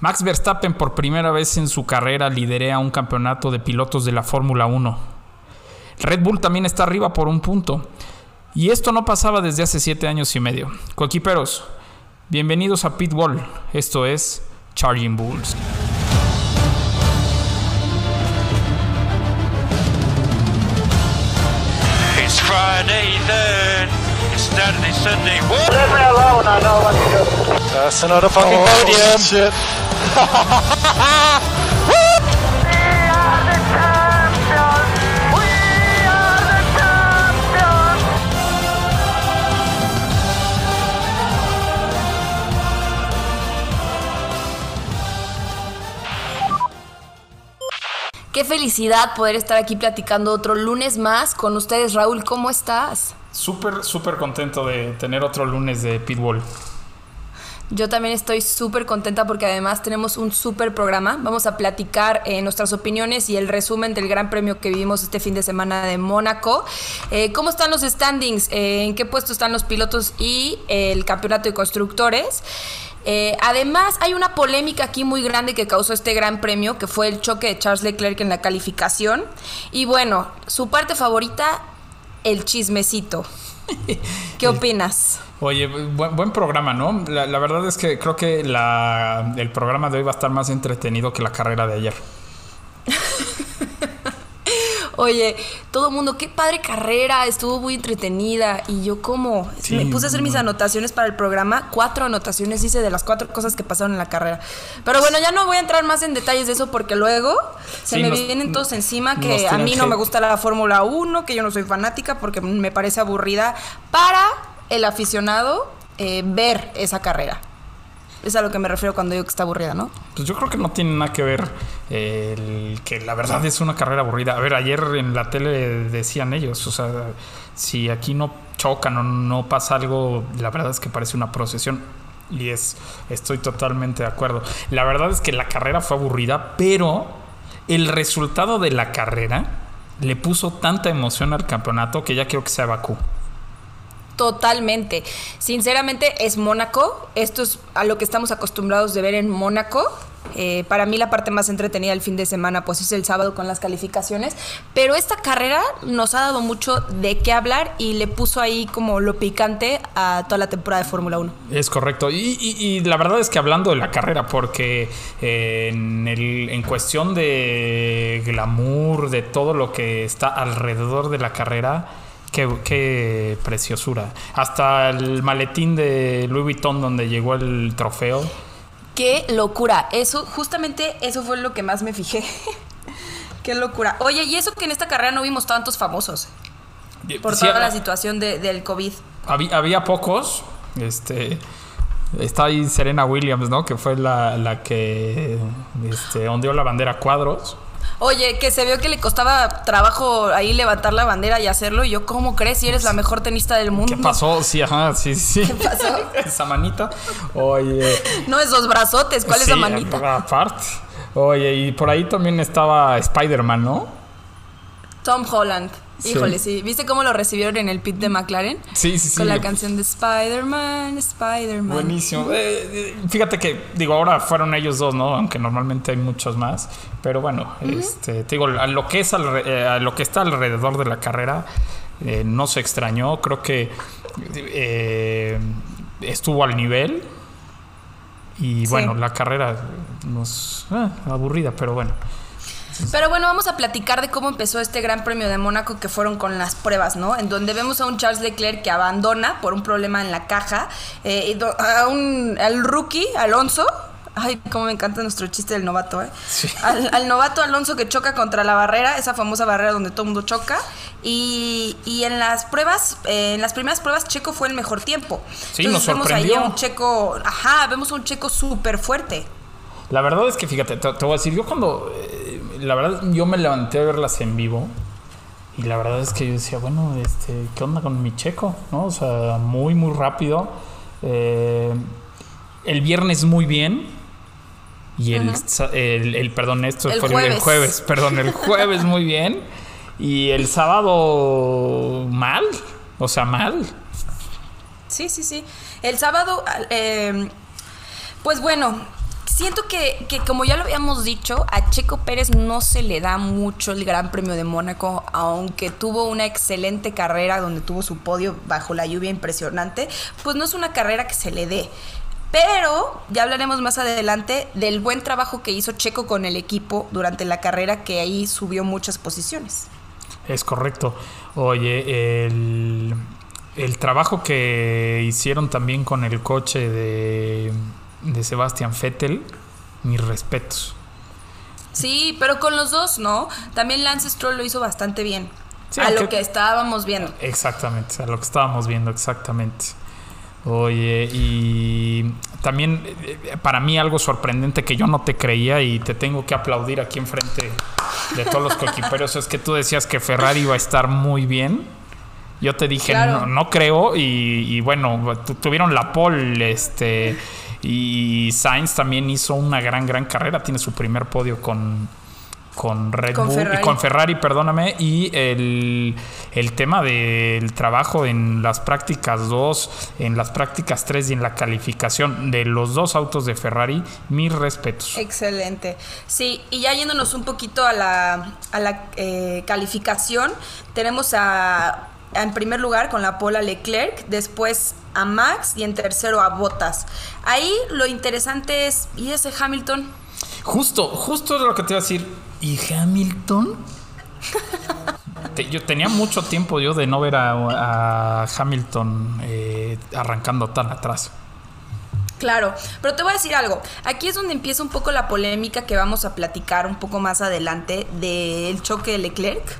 Max Verstappen por primera vez en su carrera liderea un campeonato de pilotos de la Fórmula 1. Red Bull también está arriba por un punto. Y esto no pasaba desde hace siete años y medio. Coequiperos, bienvenidos a Pitbull. Esto es Charging Bulls. It's Friday then. It's Saturday, Sunday. What? Leave me alone, I know what to do. That's another fucking Oh, podium. shit. Qué felicidad poder estar aquí platicando otro lunes más con ustedes. Raúl, ¿cómo estás? Súper, súper contento de tener otro lunes de Pitbull. Yo también estoy súper contenta porque además tenemos un súper programa. Vamos a platicar eh, nuestras opiniones y el resumen del gran premio que vivimos este fin de semana de Mónaco. Eh, ¿Cómo están los standings? Eh, ¿En qué puesto están los pilotos y el campeonato de constructores? Eh, además, hay una polémica aquí muy grande que causó este gran premio, que fue el choque de Charles Leclerc en la calificación. Y bueno, su parte favorita, el chismecito. ¿Qué opinas? Oye, buen, buen programa, ¿no? La, la verdad es que creo que la- el programa de hoy va a estar más entretenido que la carrera de ayer. Oye, todo el mundo, qué padre carrera, estuvo muy entretenida. Y yo como, Sí, me puse a hacer mis no. anotaciones para el programa, cuatro anotaciones hice de las cuatro cosas que pasaron en la carrera. Pero bueno, ya no voy a entrar más en detalles de eso porque luego se Sí, me nos- vienen todos encima que a mí no me gusta la Fórmula 1, que yo no soy fanática porque me parece aburrida para el aficionado eh, ver esa carrera. Es a lo que me refiero cuando digo que está aburrida, ¿no? Pues yo creo que no tiene nada que ver el que la verdad es una carrera aburrida. A ver, ayer en la tele decían ellos, o sea, si aquí no chocan o no pasa algo, la verdad es que parece una procesión. Y es, estoy totalmente de acuerdo. La verdad es que la carrera fue aburrida, pero el resultado de la carrera le puso tanta emoción al campeonato que ya quiero que sea Bakú. Totalmente. Sinceramente es Mónaco. Esto es a lo que estamos acostumbrados de ver en Mónaco. Eh, para mí la parte más entretenida del fin de semana pues es el sábado con las calificaciones. Pero esta carrera nos ha dado mucho de qué hablar y le puso ahí como lo picante a toda la temporada de Fórmula 1. Es correcto. Y, la verdad es que hablando de la carrera, porque eh, el- en cuestión de glamour, de todo lo que está alrededor de la carrera, qué, qué preciosura. Hasta el maletín de Louis Vuitton donde llegó el trofeo. Qué locura. Eso, justamente eso fue lo que más me fijé. qué locura. Oye, y eso que en esta carrera no vimos tantos famosos por Sí, toda la situación de- del COVID. Había, había pocos. Este. Está ahí Serena Williams, ¿no? Que fue la, la que este, ondeó la bandera cuadros. Oye, que se vio que le costaba trabajo ahí levantar la bandera y hacerlo. Y yo, ¿cómo crees si eres la mejor tenista del mundo? ¿Qué pasó? Sí, ajá, sí, sí. ¿Qué pasó? Esa manita. Oye. No, esos brazotes, ¿cuál es la manita? Aparte. Oye, y por ahí también estaba Spider-Man, ¿no? Tom Holland. Híjole, sí. ¿Viste cómo lo recibieron en el pit de McLaren? Sí, sí, sí. Con la canción de Spider-Man, Spider-Man. Buenísimo. Eh, eh, fíjate que, digo, ahora fueron ellos dos, ¿no? Aunque normalmente hay muchos más. Pero bueno, este, te digo, a lo que es alre- eh, a lo que está alrededor de la carrera, eh, no se extrañó. Creo que eh, estuvo al nivel. Y Sí. bueno, la carrera nos ah, aburrida, pero bueno. Pero bueno, vamos a platicar de cómo empezó este Gran Premio de Mónaco que fueron con las pruebas, ¿no? En donde vemos a un Charles Leclerc que abandona por un problema en la caja, eh, a un, al rookie Alonso. Ay, cómo me encanta nuestro chiste del novato, ¿eh? Sí. Al, al novato Alonso que choca contra la barrera, esa famosa barrera donde todo el mundo choca. Y, y en las pruebas, eh, en las primeras pruebas, Checo fue el mejor tiempo. Sí, nos vemos ahí sorprendió. a un Checo, ajá, vemos a un Checo súper fuerte. La verdad es que, fíjate, te, te voy a decir, yo cuando, eh, la verdad, yo me levanté a verlas en vivo y la verdad es que yo decía, bueno, este, ¿qué onda con mi checo? ¿No? O sea, muy, muy rápido. Eh, el viernes muy bien y el, el, el- perdón, esto El fue el- el jueves. jueves, perdón, el jueves muy bien y el sábado mal, o sea, mal. Sí, sí, sí. El sábado, eh, pues bueno, Siento que, que, como ya lo habíamos dicho, a Checo Pérez no se le da mucho el Gran Premio de Mónaco, aunque tuvo una excelente carrera donde tuvo su podio bajo la lluvia impresionante, pues no es una carrera que se le dé. Pero ya hablaremos más adelante del buen trabajo que hizo Checo con el equipo durante la carrera, que ahí subió muchas posiciones. Es correcto. Oye, el, el trabajo que hicieron también con el coche de, de Sebastian Vettel, mis respetos. Sí, pero con los dos, ¿no? También Lance Stroll lo hizo bastante bien. Sí, a lo que estábamos viendo. Exactamente, a lo que estábamos viendo, exactamente. Oye, y también eh, para mí algo sorprendente que yo no te creía y te tengo que aplaudir aquí enfrente de todos los coequiperos es que tú decías que Ferrari iba a estar muy bien. Yo te dije, Claro. no, no creo, y, y bueno, tu- tuvieron la pole, este, y Sainz también hizo una gran, gran carrera, tiene su primer podio con, con Red Con Bull, Ferrari. y con Ferrari, perdóname, y el, el tema del trabajo en las prácticas 2, en las prácticas 3 y en la calificación de los dos autos de Ferrari, mis respetos. Excelente. Sí, y ya yéndonos un poquito a la, a la eh, calificación, tenemos a, a, en primer lugar con la Pola Leclerc, después a Max y en tercero a Bottas. Ahí lo interesante es, ¿y ese Hamilton? Justo, justo es lo que te iba a decir. ¿Y Hamilton? Te- yo tenía mucho tiempo yo de no ver a, a Hamilton eh, arrancando tan atrás. Claro, pero te voy a decir algo. Aquí es donde empieza un poco la polémica que vamos a platicar un poco más adelante del choque de Leclerc.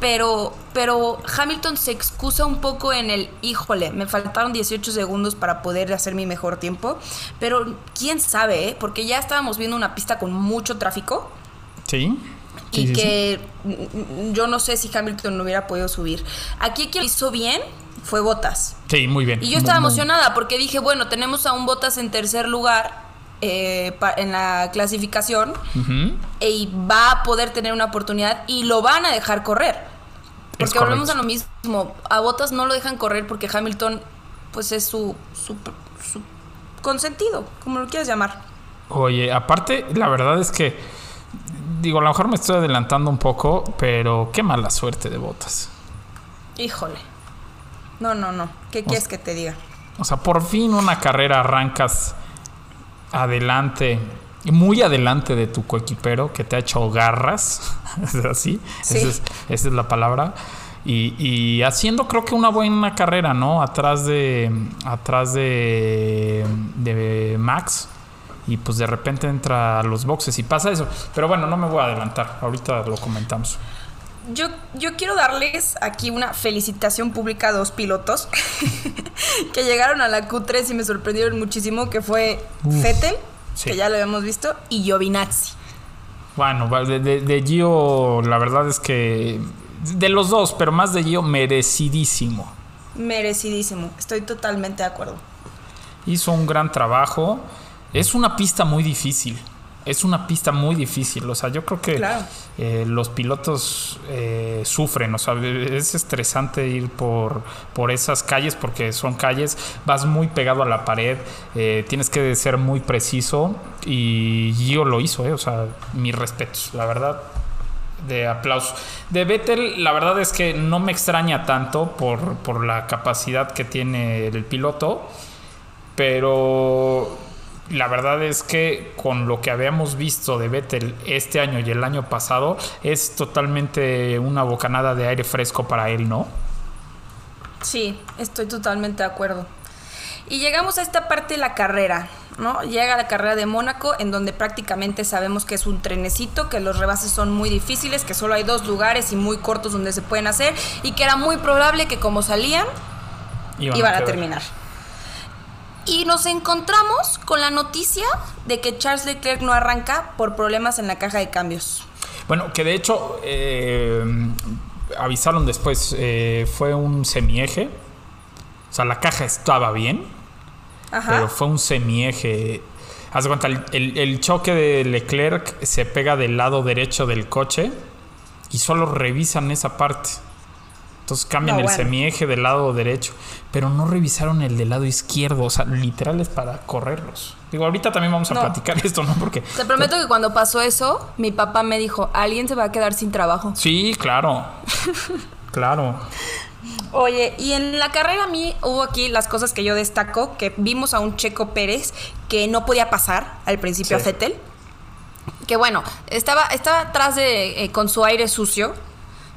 Pero, pero Hamilton se excusa un poco en el, híjole, me faltaron 18 segundos para poder hacer mi mejor tiempo. Pero quién sabe, ¿eh? porque ya estábamos viendo una pista con mucho tráfico Sí. Y sí, que yo no sé si Hamilton no hubiera podido subir. Aquí quien lo hizo bien fue Bottas. Sí, muy bien. Y yo estaba emocionada porque dije, bueno, tenemos a un Bottas en tercer lugar eh, pa- en la clasificación y va a poder tener una oportunidad y lo van a dejar correr. Porque volvemos a lo mismo. A Bottas no lo dejan correr porque Hamilton, pues es su, su, su consentido, como lo quieras llamar. Oye, aparte, la verdad es que, digo, a lo mejor me estoy adelantando un poco, pero qué mala suerte de botas. Híjole. No, no, no. ¿Qué quieres que te diga? O sea, por fin una carrera arrancas adelante, muy adelante de tu coequipero que te ha hecho garras, es así, Sí. esa, es, esa es la palabra. Y, y haciendo creo que una buena carrera, ¿no? Atrás de atrás de, de Max. Y pues de repente entra a los boxes y pasa eso. Pero bueno, no me voy a adelantar. Ahorita lo comentamos. Yo, yo quiero darles aquí una felicitación pública a dos pilotos que llegaron a la Q3 y me sorprendieron muchísimo, que fue Uf, sí. que ya lo habíamos visto, y Giovinazzi. Bueno, de, de, de Gio, la verdad es que. De los dos, pero más de Gio, merecidísimo. Merecidísimo, estoy totalmente de acuerdo. Hizo un gran trabajo. Es una pista muy difícil. Es una pista muy difícil. O sea, yo creo que Claro. eh, los pilotos eh, sufren. O sea, es estresante ir por, por esas calles porque son calles. Vas muy pegado a la pared. eh, tienes que ser muy preciso. Y Gio lo hizo, eh, O sea, mis respetos. La verdad, de aplauso. De Vettel, la verdad es que no me extraña tanto por, por la capacidad que tiene el piloto, pero la verdad es que con lo que habíamos visto de Vettel este año y el año pasado, es totalmente una bocanada de aire fresco para él, ¿no? Sí, estoy totalmente de acuerdo. Y llegamos a esta parte de la carrera, ¿no? Llega la carrera de Mónaco, en donde prácticamente sabemos que es un trenecito, que los rebases son muy difíciles, que solo hay dos lugares y muy cortos donde se pueden hacer, y que era muy probable que como salían, Iban, iban a terminar. Y nos encontramos con la noticia de que Charles Leclerc no arranca por problemas en la caja de cambios. Bueno, que de hecho eh, avisaron después, eh, fue un semieje. O sea, la caja estaba bien, Ajá. pero fue un semieje. Haz de cuenta, el, el- el choque de Leclerc se pega del lado derecho del coche y solo revisan esa parte. Entonces cambian No, el semieje del lado derecho, pero no revisaron el del lado izquierdo, o sea, literal es para correrlos. Digo, ahorita también vamos a No. platicar esto, ¿no? Porque Te prometo que cuando pasó eso, mi papá me dijo, alguien se va a quedar sin trabajo. sí, claro. claro. Oye, y en la carrera a mí hubo aquí las cosas que yo destaco, que vimos a un Checo Pérez que no podía pasar al principio Sí. a Fettel. Que bueno, estaba, estaba atrás de, eh, con su aire sucio,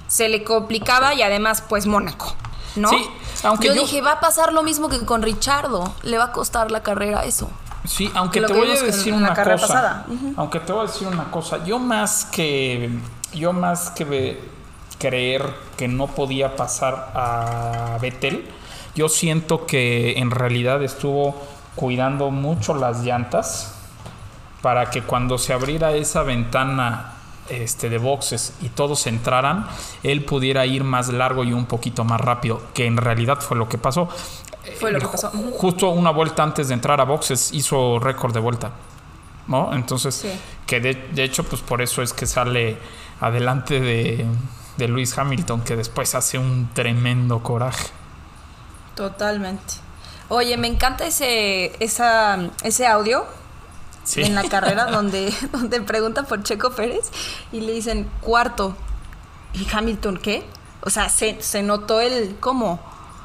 se le complicaba y además pues Mónaco, ¿no? Sí, aunque yo, yo- dije, va a pasar lo mismo que con Richardo, le va a costar la carrera eso. Sí, aunque te voy a decir una carrera cosa. Aunque te voy a decir una cosa. Yo más que. Yo más que creer que no podía pasar a Vettel, yo siento que en realidad estuvo cuidando mucho las llantas para que cuando se abriera esa ventana este, de boxes y todos entraran, él pudiera ir más largo y un poquito más rápido, que en realidad fue lo que pasó. Fue lo que Ju- pasó. Justo una vuelta antes de entrar a boxes hizo récord de vuelta. ¿No? Entonces, Sí. que de, de hecho, pues por eso es que sale adelante de, de Lewis Hamilton, que después hace un tremendo coraje. Totalmente. Oye, me encanta ese, esa, ese audio Sí. en la carrera donde, donde preguntan por Checo Pérez y le dicen cuarto. ¿Y Hamilton qué? O sea, se, se notó el cómo.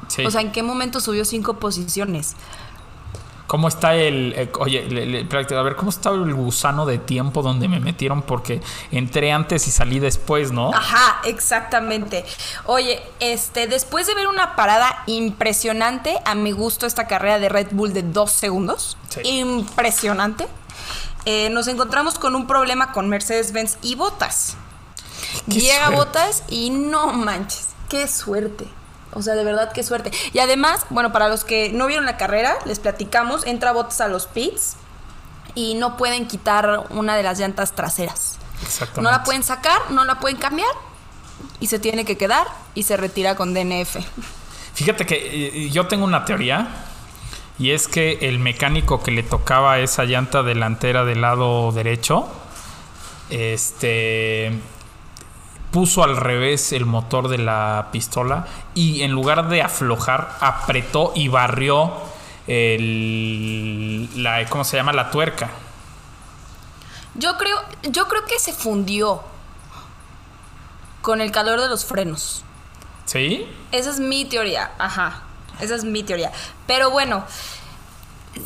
Sí. O sea, ¿en qué momento subió cinco posiciones? ¿Cómo está el... eh, oye, le- le- espérate, a ver, ¿cómo está el gusano de tiempo donde me metieron? Porque entré antes y salí después, ¿no? Ajá, exactamente. Oye, este, después de ver una parada impresionante, a mi gusto esta carrera de Red Bull de dos segundos, Sí. impresionante, eh, nos encontramos con un problema con Mercedes-Benz y Botas. Qué Llega suerte. Botas y no manches, qué suerte. O sea, de verdad, qué suerte. Y además, bueno, para los que no vieron la carrera, les platicamos, entra Botas a los pits y no pueden quitar una de las llantas traseras. Exactamente. No la pueden sacar, no la pueden cambiar y se tiene que quedar y se retira con DNF. Fíjate que eh, yo tengo una teoría y es que el mecánico que le tocaba esa llanta delantera del lado derecho, este puso al revés el motor de la pistola y en lugar de aflojar apretó y barrió el la ¿cómo se llama? la tuerca. Yo creo, yo creo que se fundió con el calor de los frenos. ¿Sí? Esa es mi teoría, ajá. Esa es mi teoría. Pero bueno,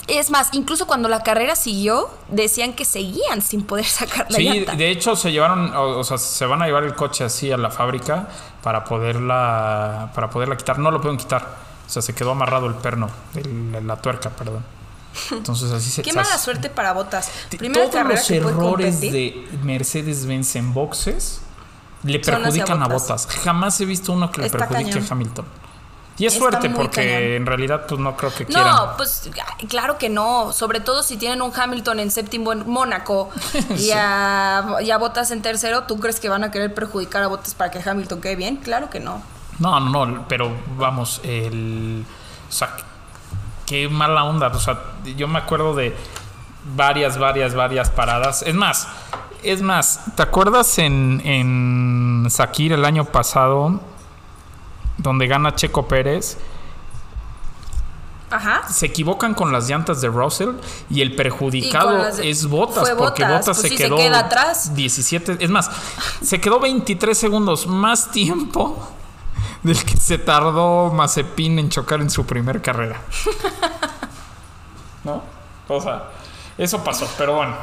es más, incluso cuando la carrera siguió, decían que seguían sin poder sacar la Sí, llanta. de hecho se llevaron, o, o sea, se van a llevar el coche así a la fábrica para poderla, para poderla quitar. No lo pueden quitar. O sea, se quedó amarrado el perno, el- la tuerca, perdón. Entonces así se. Qué mala suerte para Botas. Primera Todos los que errores de Mercedes-Benz en boxes le Son perjudican a botas. Jamás he visto uno que le Está perjudique cañón. a Hamilton. Y es Está suerte porque cañón. en realidad pues no creo que quieran. No, pues claro que no. Sobre todo si tienen un Hamilton en séptimo en Mónaco y, Sí. a, y a Bottas en tercero, ¿tú crees que van a querer perjudicar a Bottas para que Hamilton quede bien? Claro que no. No, no, no, pero vamos, el. O sea, qué mala onda. O sea, yo me acuerdo de varias, varias, varias paradas. Es más, es más, ¿te acuerdas en, en Sakir el año pasado, donde gana Checo Pérez? Ajá. Se equivocan con las llantas de Russell y el perjudicado de- es Botas, porque Botas pues se sí, se quedó queda atrás. 17, es más, se quedó 23 segundos más tiempo del que se tardó Mazepin en chocar en su primer carrera. ¿No? O sea, eso pasó, pero bueno.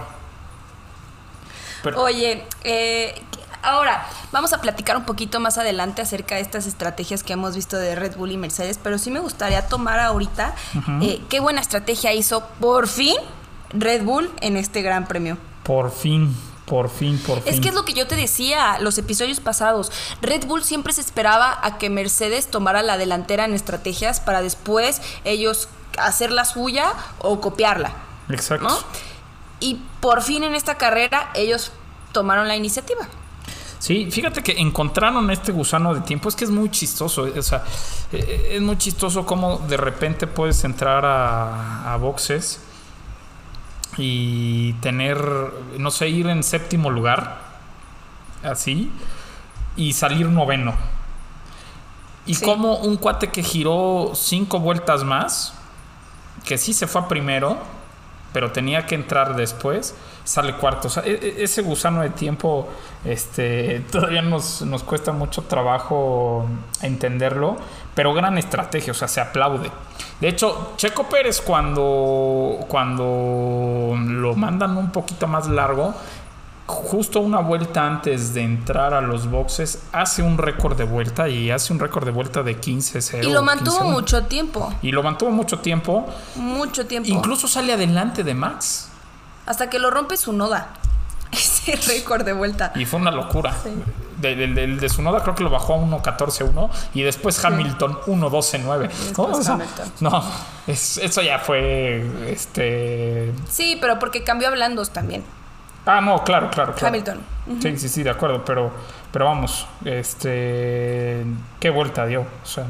Pero- Oye, eh, ahora vamos a platicar un poquito más adelante acerca de estas estrategias que hemos visto de Red Bull y Mercedes, pero sí me gustaría tomar ahorita eh, qué buena estrategia hizo por fin Red Bull en este Gran Premio. por fin, por fin, por fin. Es que es lo que yo te decía los episodios pasados. Red Bull siempre se esperaba a que Mercedes tomara la delantera en estrategias para después ellos hacer la suya o copiarla, Exacto. ¿no? Y por fin en esta carrera ellos tomaron la iniciativa. Sí, fíjate que encontraron este gusano de tiempo. Es que es muy chistoso. O sea, eh, es muy chistoso cómo de repente puedes entrar a, a boxes y tener, no sé, ir en séptimo lugar, así, y salir noveno. Y Sí. como un cuate que giró cinco vueltas más, que sí se fue a primero, pero tenía que entrar después, sale cuarto. E- e- ese gusano de tiempo este, todavía nos, nos cuesta mucho trabajo entenderlo, pero gran estrategia, o sea, se aplaude. De hecho, Checo Pérez cuando, cuando lo mandan un poquito más largo, justo una vuelta antes de entrar a los boxes, hace un récord de vuelta y hace un récord de vuelta de 15-0. Y lo mantuvo 15-1. mucho tiempo. Y lo mantuvo mucho tiempo. Mucho tiempo. Incluso sale adelante de Max. Hasta que lo rompe su noda. Ese récord de vuelta. Y fue una locura. De, de, de- de su noda creo que lo bajó a 1.14.1 y después Hamilton 1.12.9. No, o sea, no, es- eso ya fue este Sí, pero porque cambió a blandos también. Ah, no, claro, claro, claro. Hamilton. Sí, sí, sí, de acuerdo, pero pero vamos, este qué vuelta dio, o sea,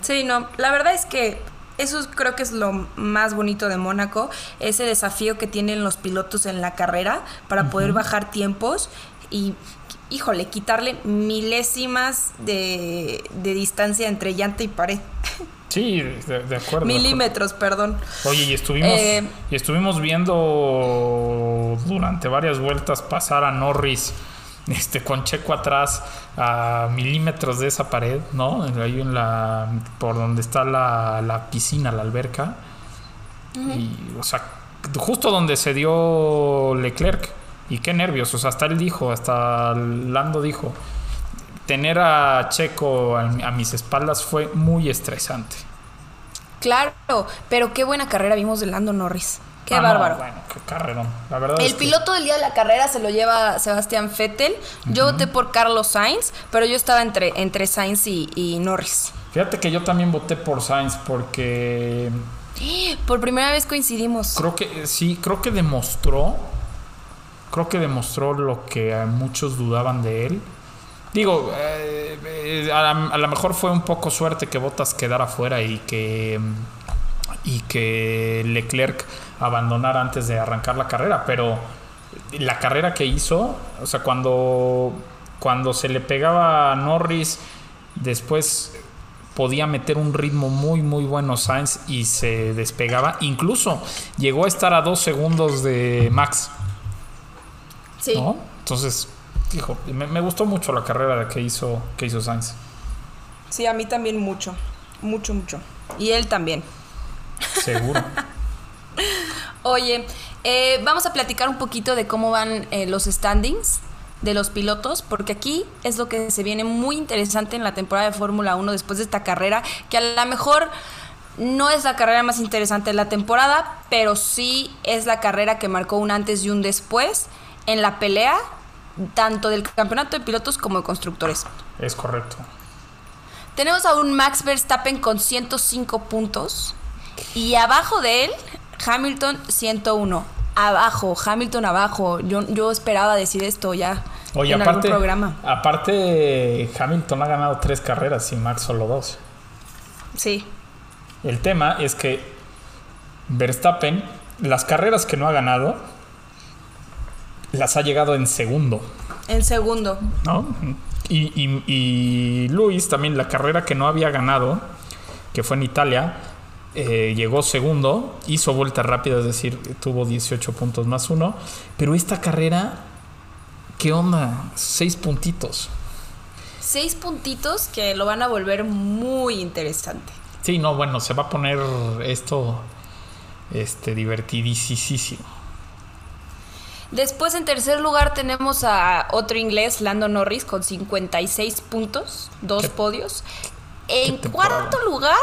Sí, no, la verdad es que eso es- creo que es lo más bonito de Mónaco, ese desafío que tienen los pilotos en la carrera para poder bajar tiempos y, híjole, quitarle milésimas de, de distancia entre llanta y pared. sí, de, de acuerdo. de acuerdo. Milímetros, perdón. Oye, y estuvimos, Eh, y estuvimos viendo durante varias vueltas pasar a Norris este, con Checo atrás a milímetros de esa pared, ¿no? Ahí en la. por donde está la, la piscina, la alberca. Y, o sea, justo donde se dio Leclerc. Y qué nervios, o sea, hasta él dijo, hasta Lando dijo. Tener a Checo a, a mis espaldas fue muy estresante. Claro, pero qué buena carrera vimos de Lando Norris. Qué Ah, no, bárbaro. bueno, qué carrerón. La verdad El es que- piloto del día de la carrera se lo lleva Sebastián Vettel. Yo voté por Carlos Sainz, pero yo estaba entre, entre Sainz y, y Norris. Fíjate que yo también voté por Sainz porque Por primera vez coincidimos. creo que sí, creo que demostró, creo que demostró lo que eh, muchos dudaban de él. Digo, eh, a, lo mejor fue un poco suerte que Bottas quedara fuera y que y que Leclerc abandonara antes de arrancar la carrera, pero la carrera que hizo, o sea, cuando cuando se le pegaba a Norris, después podía meter un ritmo muy muy bueno Sainz y se despegaba. Incluso llegó a estar a dos segundos de Max, Sí. ¿no? Entonces, dijo, me, me gustó mucho la carrera que hizo, que hizo Sainz. Sí, a mí también mucho. Mucho, mucho. Y él también. Seguro. Oye, eh, vamos a platicar un poquito de cómo van eh, los standings de los pilotos, porque aquí es lo que se viene muy interesante en la temporada de Fórmula 1 después de esta carrera, que a lo mejor no es la carrera más interesante de la temporada, pero sí es la carrera que marcó un antes y un después en la pelea tanto del campeonato de pilotos como de constructores. es correcto. Tenemos a un Max Verstappen con 105 puntos y abajo de él Hamilton 101. Abajo, Hamilton abajo. Yo, yo esperaba decir esto ya Oye, en aparte, algún programa. aparte, Hamilton ha ganado tres carreras y Max solo dos. Sí. El tema es que Verstappen, las carreras que no ha ganado, las ha llegado en segundo, En segundo. ¿no? Y, y, y Luis también, la carrera que no había ganado, que fue en Italia, eh, llegó segundo, hizo vuelta rápida, es decir, tuvo 18 puntos más uno, pero esta carrera, ¿qué onda? Seis puntitos. Seis puntitos que lo van a volver muy interesante. Sí, no, bueno, se va a poner esto este, divertidísimo. Después en tercer lugar tenemos a otro inglés, Lando Norris, con 56 puntos, dos Qué- podios. En cuarto lugar,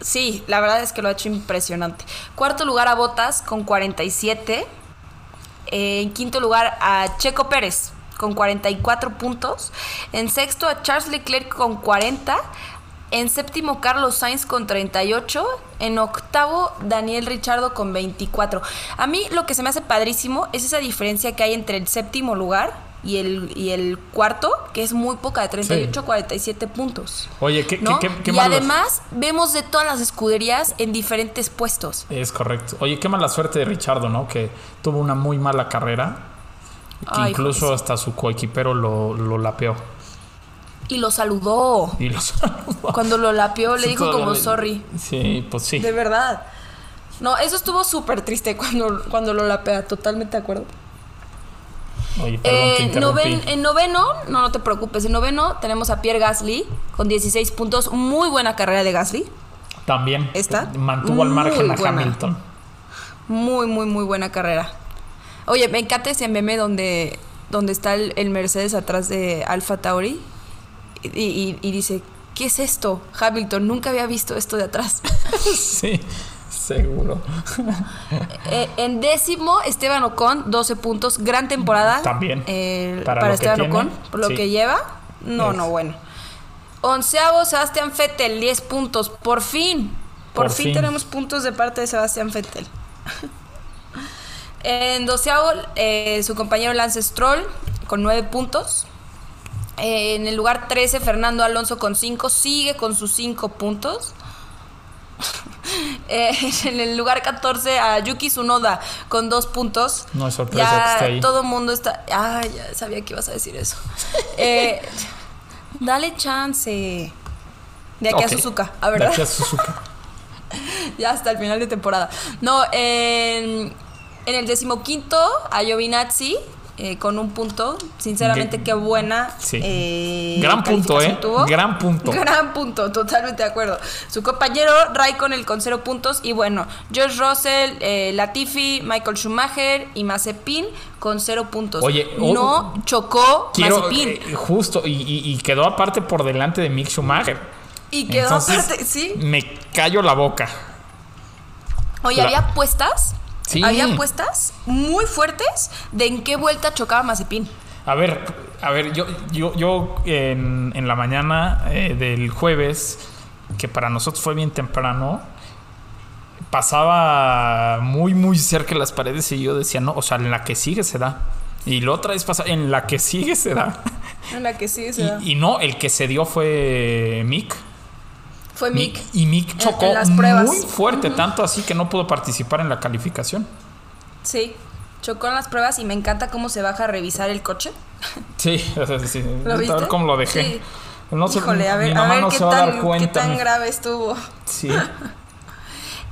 sí, la verdad es que lo ha hecho impresionante. Cuarto lugar a Botas con 47. Eh, en quinto lugar a Checo Pérez con 44 puntos. En sexto a Charles Leclerc con 40. En séptimo Carlos Sainz con 38. En octavo Daniel Richardo con 24. A mí lo que se me hace padrísimo es esa diferencia que hay entre el séptimo lugar y el, y el cuarto, que es muy poca, de 38 a 47 puntos. Oye, ¿qué, ¿no? qué, qué, qué y además vemos de todas las escuderías en diferentes puestos. Es correcto. Oye, qué mala suerte de Richardo, ¿no? Que tuvo una muy mala carrera. Que Ay, incluso hasta su coequipero lo, lo lapeó. Y lo saludó. Y lo saludó. Cuando lo lapeó, le Sí, dijo como le- sorry. Sí, pues sí. De verdad. No, eso estuvo súper triste cuando, cuando lo lapea, totalmente de acuerdo. Oye, perdón, Eh, noven- en noveno, no, no te preocupes, en noveno tenemos a Pierre Gasly con 16 puntos. Muy buena carrera de Gasly. También ¿Esta? mantuvo al margen a buena. Hamilton. Muy, muy, muy buena carrera. Oye, me encanta ese meme donde, donde está el, el Mercedes atrás de Alfa Tauri y, y- y dice, ¿qué es esto? Hamilton, nunca había visto esto de atrás. sí, seguro. Eh, en décimo, Esteban Ocon, 12 puntos. Gran temporada. También. eh, Para Esteban tiene, Ocon, por lo sí. que lleva. No, Es. no, bueno. Onceavo, Sebastián Vettel, 10 puntos. Por fin. Por, Por fin, fin. tenemos puntos de parte de Sebastián Vettel. en doceavo, eh, su compañero Lance Stroll con 9 puntos. Eh, en el lugar 13, Fernando Alonso con 5. Sigue con sus 5 puntos. Eh, en el lugar 14 a Yuki Tsunoda con dos puntos. No es sorpresa ya que esté ahí. Todo el mundo está. Ah, ya sabía que ibas a decir eso. Eh, dale chance. De aquí Ok. a Suzuka, a De verdad. aquí a Suzuka. ya hasta el final de temporada. No, en, en el decimoquinto a Giovinazzi eh, con un punto. Sinceramente, qué buena. Sí. eh, Gran punto, ¿eh? tuvo. Gran punto. Gran punto, totalmente de acuerdo. Su compañero Raikkonen con cero puntos. Y bueno, George Russell, eh, Latifi, Michael Schumacher y Mazepin con cero puntos. Oye, oh, no chocó Quiero, Mazepin. eh, justo, y, y- y quedó aparte por delante de Mick Schumacher. y quedó Entonces, aparte, sí. Me callo la boca. Oye, La- había apuestas. Sí. Había apuestas muy fuertes de en qué vuelta chocaba Mazepin. A ver, a ver, yo, yo, yo en, en la mañana eh, del jueves, que para nosotros fue bien temprano, pasaba muy, muy cerca de las paredes y yo decía, no, o sea, en la que sigue se da. Y la otra vez pasaba, en la que sigue se da. En la que sí Y, y no, el que se dio fue Mick. Fue Mick. Mick- y Mick en chocó las pruebas. muy fuerte, tanto así que no pudo participar en la calificación. Sí, chocó en las pruebas y me encanta cómo se baja a revisar el coche. Sí, sí. ¿Lo a ver cómo lo dejé. Sí. No se- Híjole, a ver, a ver no qué, tan, qué tan grave estuvo. Sí.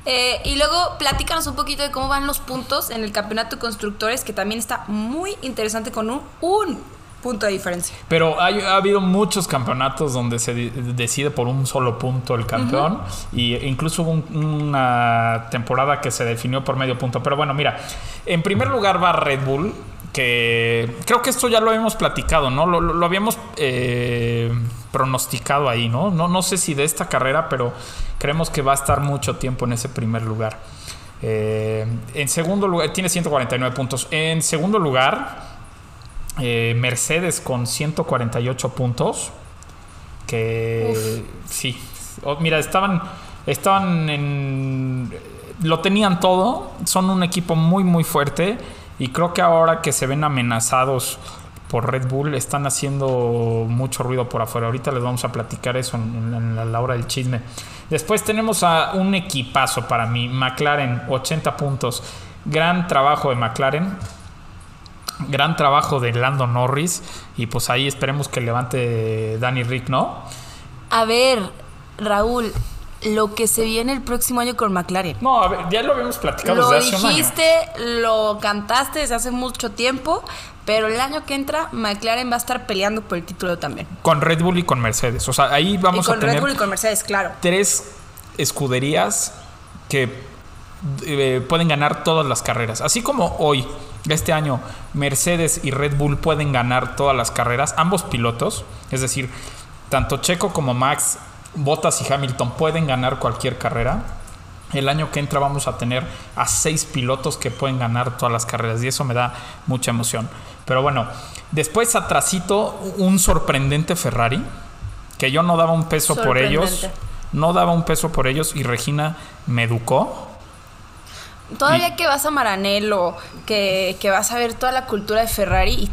Eh, y luego platícanos un poquito de cómo van los puntos en el campeonato de constructores, que también está muy interesante con un, un punto de diferencia. Pero hay- ha habido muchos campeonatos donde se de- decide por un solo punto el campeón. Y incluso hubo un- una temporada que se definió por medio punto. Pero bueno, mira, en primer lugar va Red Bull. Que creo que esto ya lo habíamos platicado, ¿no? Lo, lo- lo habíamos eh, pronosticado ahí, ¿no? ¿no? No sé si de esta carrera, pero creemos que va a estar mucho tiempo en ese primer lugar. Eh, en segundo lugar, tiene 149 puntos. En segundo lugar, eh, Mercedes con 148 puntos. Que sí. Oh, mira, estaban. Estaban en. Lo tenían todo. Son un equipo muy, muy fuerte. Y creo que ahora que se ven amenazados por Red Bull, están haciendo mucho ruido por afuera. Ahorita les vamos a platicar eso en, en la, la hora del chisme. Después tenemos a un equipazo para mí. McLaren, 80 puntos. Gran trabajo de McLaren gran trabajo de Lando Norris y pues ahí esperemos que levante Danny Rick, ¿no? A ver, Raúl, lo que se viene el próximo año con McLaren. No, a ver, ya lo habíamos platicado Lo desde hace un año. dijiste, lo cantaste desde hace mucho tiempo, pero el año que entra McLaren va a estar peleando por el título también. Con Red Bull y con Mercedes. O sea, ahí vamos y con a tener Red Bull y con Mercedes, claro. tres escuderías que eh, pueden ganar todas las carreras. Así como hoy, este año, Mercedes y Red Bull pueden ganar todas las carreras, ambos pilotos, es decir, tanto Checo como Max, Bottas y Hamilton pueden ganar cualquier carrera. El año que entra vamos a tener a seis pilotos que pueden ganar todas las carreras y eso me da mucha emoción. Pero bueno, después atrasito un sorprendente Ferrari, que yo no daba un peso por ellos. No daba un peso por ellos y Regina me educó. Todavía que vas a Maranello, que, que vas a ver toda la cultura de Ferrari y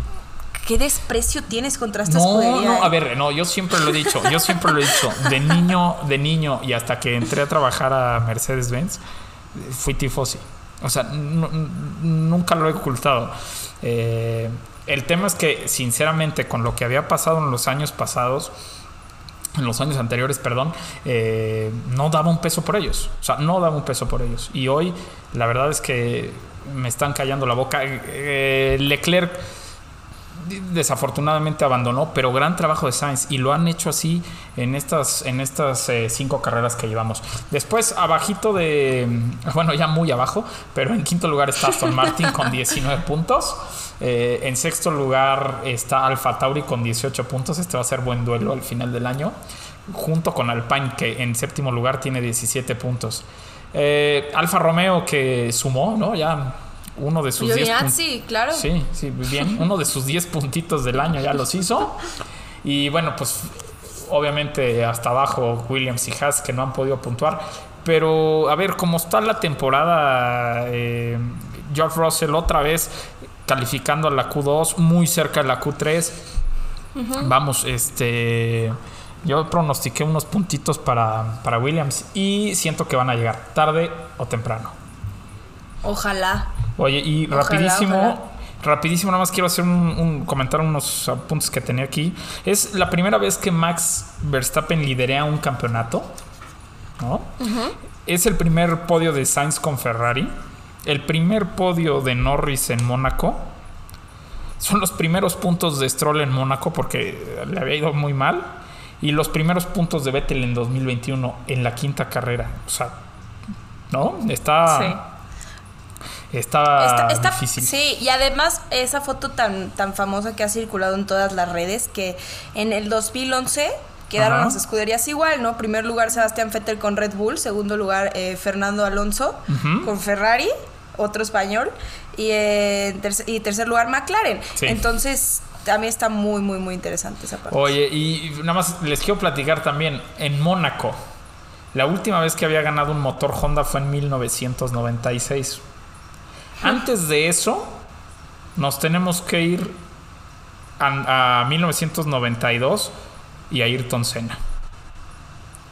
qué desprecio tienes contra esta No, escudería. no, eh? a ver, no, yo siempre lo he dicho, yo siempre lo he dicho, de niño, de niño y hasta que entré a trabajar a Mercedes-Benz, fui tifosi. O sea, nunca lo he ocultado. Eh, el tema es que, sinceramente, con lo que había pasado en los años pasados, en los años anteriores, perdón, eh, no daba un peso por ellos. O sea, no daba un peso por ellos. Y hoy, la verdad es que me están callando la boca. Eh, Leclerc desafortunadamente abandonó, pero gran trabajo de Sainz y lo han hecho así en estas, en estas eh, cinco carreras que llevamos. Después, abajito de, bueno, ya muy abajo, pero en quinto lugar está Aston Martin con 19 puntos. Eh, en sexto lugar está Alfa Tauri con 18 puntos. Este va a ser buen duelo al final del año. Junto con Alpine, que en séptimo lugar tiene 17 puntos. Eh, Alfa Romeo que sumó, ¿no? Ya uno de sus 10 puntos. Giovinazzi, claro. Sí, sí, bien. Uno de sus 10 puntitos del año ya los hizo. Y bueno, pues obviamente hasta abajo Williams y Haas que no han podido puntuar. Pero a ver, cómo está la temporada, eh, George Russell otra vez calificando a la Q2, muy cerca de la Q3. Vamos, este. Yo pronostiqué unos puntitos para, para Williams y siento que van a llegar tarde o temprano. Ojalá. Oye, y Ojalá, rapidísimo, ojalá. rapidísimo, nada más quiero hacer un, un- comentar unos apuntes que tenía aquí. Es la primera vez que Max Verstappen liderea un campeonato. ¿no? Es el primer podio de Sainz con Ferrari. El primer podio de Norris en Mónaco. Son los primeros puntos de Stroll en Mónaco porque le había ido muy mal. Y los primeros puntos de Vettel en 2021 en la quinta carrera. O sea, ¿no? Está. Sí. Está, Está- está- difícil. sí, y además esa foto tan, tan famosa que ha circulado en todas las redes, que en el 2011 quedaron Ajá. las escuderías igual, ¿no? Primer lugar Sebastián Vettel con Red Bull, segundo lugar eh, Fernando Alonso con Ferrari, otro español, y, eh, en tercer, y tercer lugar McLaren. Sí. Entonces, también está muy, muy, muy interesante esa parte. Oye, y nada más les quiero platicar también, en Mónaco, la última vez que había ganado un motor Honda fue en 1996. Antes de eso, nos tenemos que ir a, a 1992 y a Ayrton Senna.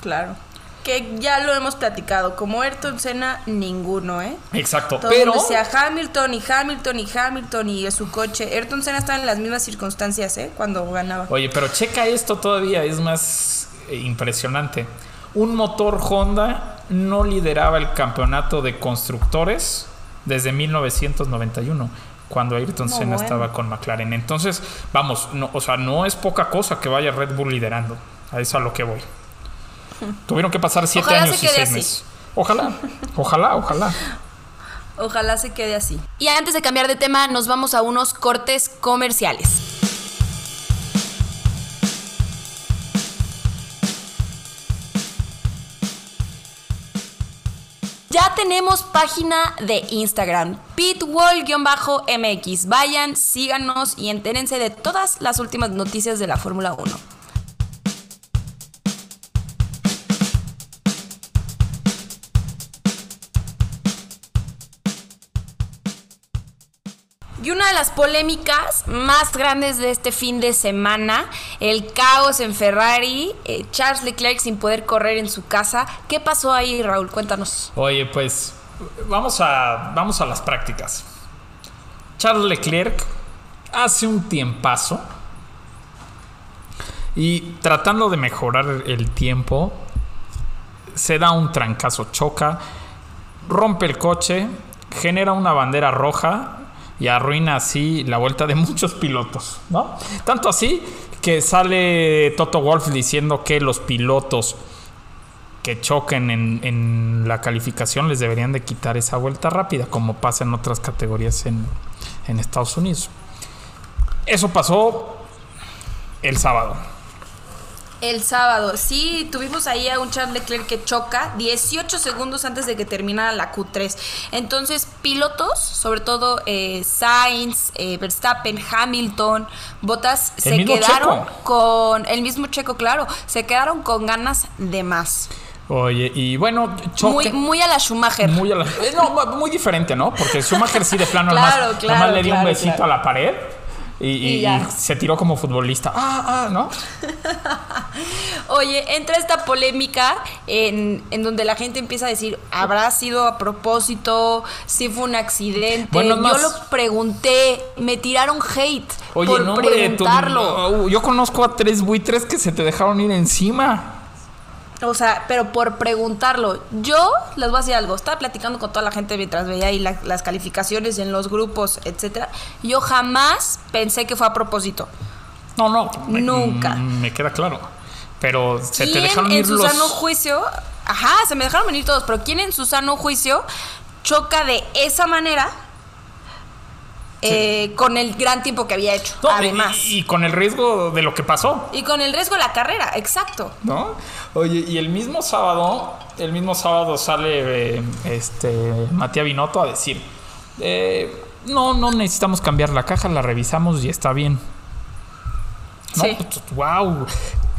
Claro. Que ya lo hemos platicado, como Ayrton Senna, ninguno, ¿eh? Exacto, Todo pero... decía Hamilton y Hamilton y Hamilton y su coche. Ayrton Senna estaba en las mismas circunstancias, ¿eh? Cuando ganaba. Oye, pero checa esto todavía, es más eh, impresionante. Un motor Honda no lideraba el campeonato de constructores desde 1991, cuando Ayrton Senna bueno. estaba con McLaren. Entonces, vamos, no, o sea, no es poca cosa que vaya Red Bull liderando. A eso a lo que voy. Tuvieron que pasar siete Ojalá años se y quede seis así. meses. Ojalá, ojalá, ojalá. Ojalá se quede así. Y antes de cambiar de tema, nos vamos a unos cortes comerciales. Ya tenemos página de Instagram, pitwall-mx. Vayan, síganos y entérense de todas las últimas noticias de la Fórmula 1. Y una de las polémicas más grandes de este fin de semana, el caos en Ferrari, eh, Charles Leclerc sin poder correr en su casa. ¿Qué pasó ahí, Raúl? Cuéntanos. Oye, pues vamos a, vamos a las prácticas. Charles Leclerc hace un tiempazo y tratando de mejorar el tiempo, se da un trancazo, choca, rompe el coche, genera una bandera roja y arruina así la vuelta de muchos pilotos, ¿no? Tanto así que sale Toto Wolf diciendo que los pilotos que choquen en, en la calificación les deberían de quitar esa vuelta rápida, como pasa en otras categorías en, en Estados Unidos. Eso pasó el sábado. El sábado, sí, tuvimos ahí a un Charles Leclerc que choca 18 segundos antes de que terminara la Q3. Entonces, pilotos, sobre todo eh, Sainz, eh, Verstappen, Hamilton, Bottas, se quedaron Checo. con. El mismo Checo, claro, se quedaron con ganas de más. Oye, y bueno, choque. Muy, muy a la Schumacher. Muy, a la- no, muy diferente, ¿no? Porque Schumacher sí de plano Claro, nomás, claro, nomás le dio un besito a la pared. Y, y- se tiró como futbolista. Ah, ah, ¿no? Oye, entra esta polémica en, en donde la gente empieza a decir, ¿habrá sido a propósito? ¿Si fue un accidente? Bueno, Yo más- lo pregunté, me tiraron hate Oye, por no, hombre, tú- preguntarlo. no, yo conozco a tres buitres que se te dejaron ir encima. O sea, pero por preguntarlo. Yo les voy a decir algo. Estaba platicando con toda la gente mientras veía ahí la- las calificaciones en los grupos, etcétera. Yo jamás pensé que fue a propósito. No, no. me- Nunca. mm, Me queda claro. Pero se te ¿Quién dejaron en ir su los. sano juicio? Ajá, se me dejaron venir todos, pero ¿quién en su sano juicio choca de esa manera eh, con el gran tiempo que había hecho? No, además. Y, y con el riesgo de lo que pasó. Y con el riesgo de la carrera, exacto. ¿No? Oye, y el mismo sábado, el mismo sábado sale eh, este Matías Binotto a decir, eh, no, no necesitamos cambiar la caja, la revisamos y está bien. No, Sí. pues, wow.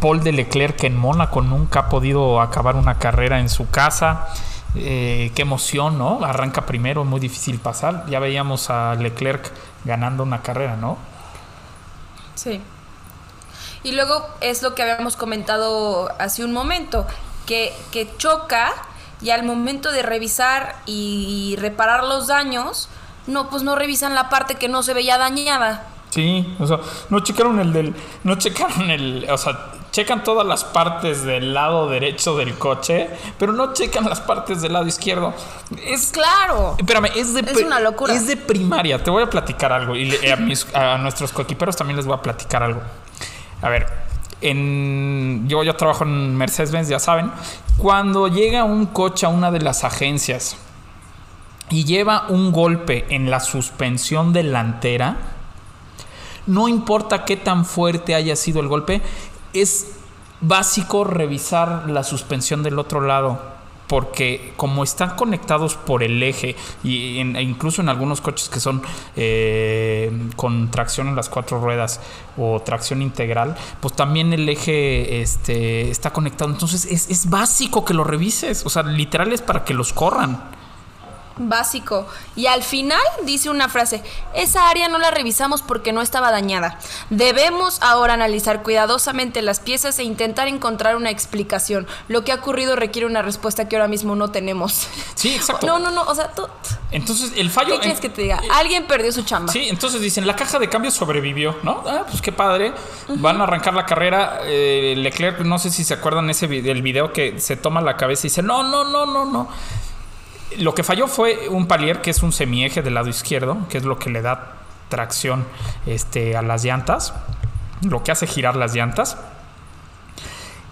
Paul de Leclerc en Mónaco nunca ha podido acabar una carrera en su casa. Eh, qué emoción, ¿no? Arranca primero, muy difícil pasar. Ya veíamos a Leclerc ganando una carrera, ¿no? Sí. Y luego es lo que habíamos comentado hace un momento, que, que choca y al momento de revisar y reparar los daños, no, pues no revisan la parte que no se veía dañada. Sí, o sea, no checaron el del. No checaron el. O sea, checan todas las partes del lado derecho del coche, pero no checan las partes del lado izquierdo. Es. Claro. Espérame, es de. Es una locura. Es de primaria. Te voy a platicar algo. Y le- a, mis- a nuestros coequiperos también les voy a platicar algo. A ver. En, yo, yo trabajo en Mercedes-Benz, ya saben. Cuando llega un coche a una de las agencias y lleva un golpe en la suspensión delantera, no importa qué tan fuerte haya sido el golpe, es básico revisar la suspensión del otro lado. Porque como están conectados por el eje, y en- e incluso en algunos coches que son eh, con tracción en las cuatro ruedas o tracción integral, pues también el eje este, está conectado. Entonces es, es básico que lo revises. O sea, literal es para que los corran. Básico. Y al final dice una frase, esa área no la revisamos porque no estaba dañada. Debemos ahora analizar cuidadosamente las piezas e intentar encontrar una explicación. Lo que ha ocurrido requiere una respuesta que ahora mismo no tenemos. Sí, exacto. No, no, no, o sea, tú, Entonces el fallo... ¿qué quieres que te Eh, diga? Alguien perdió su chamba. Sí, entonces dicen, la caja de cambio sobrevivió, ¿no? Ah, pues qué padre. Van a arrancar la carrera. eh, Leclerc, no sé si se acuerdan ese vi- del video que se toma la cabeza y dice, no, no, no, no, no. Lo que falló fue un palier, que es un semieje del lado izquierdo, que es lo que le da tracción este, a las llantas, lo que hace girar las llantas.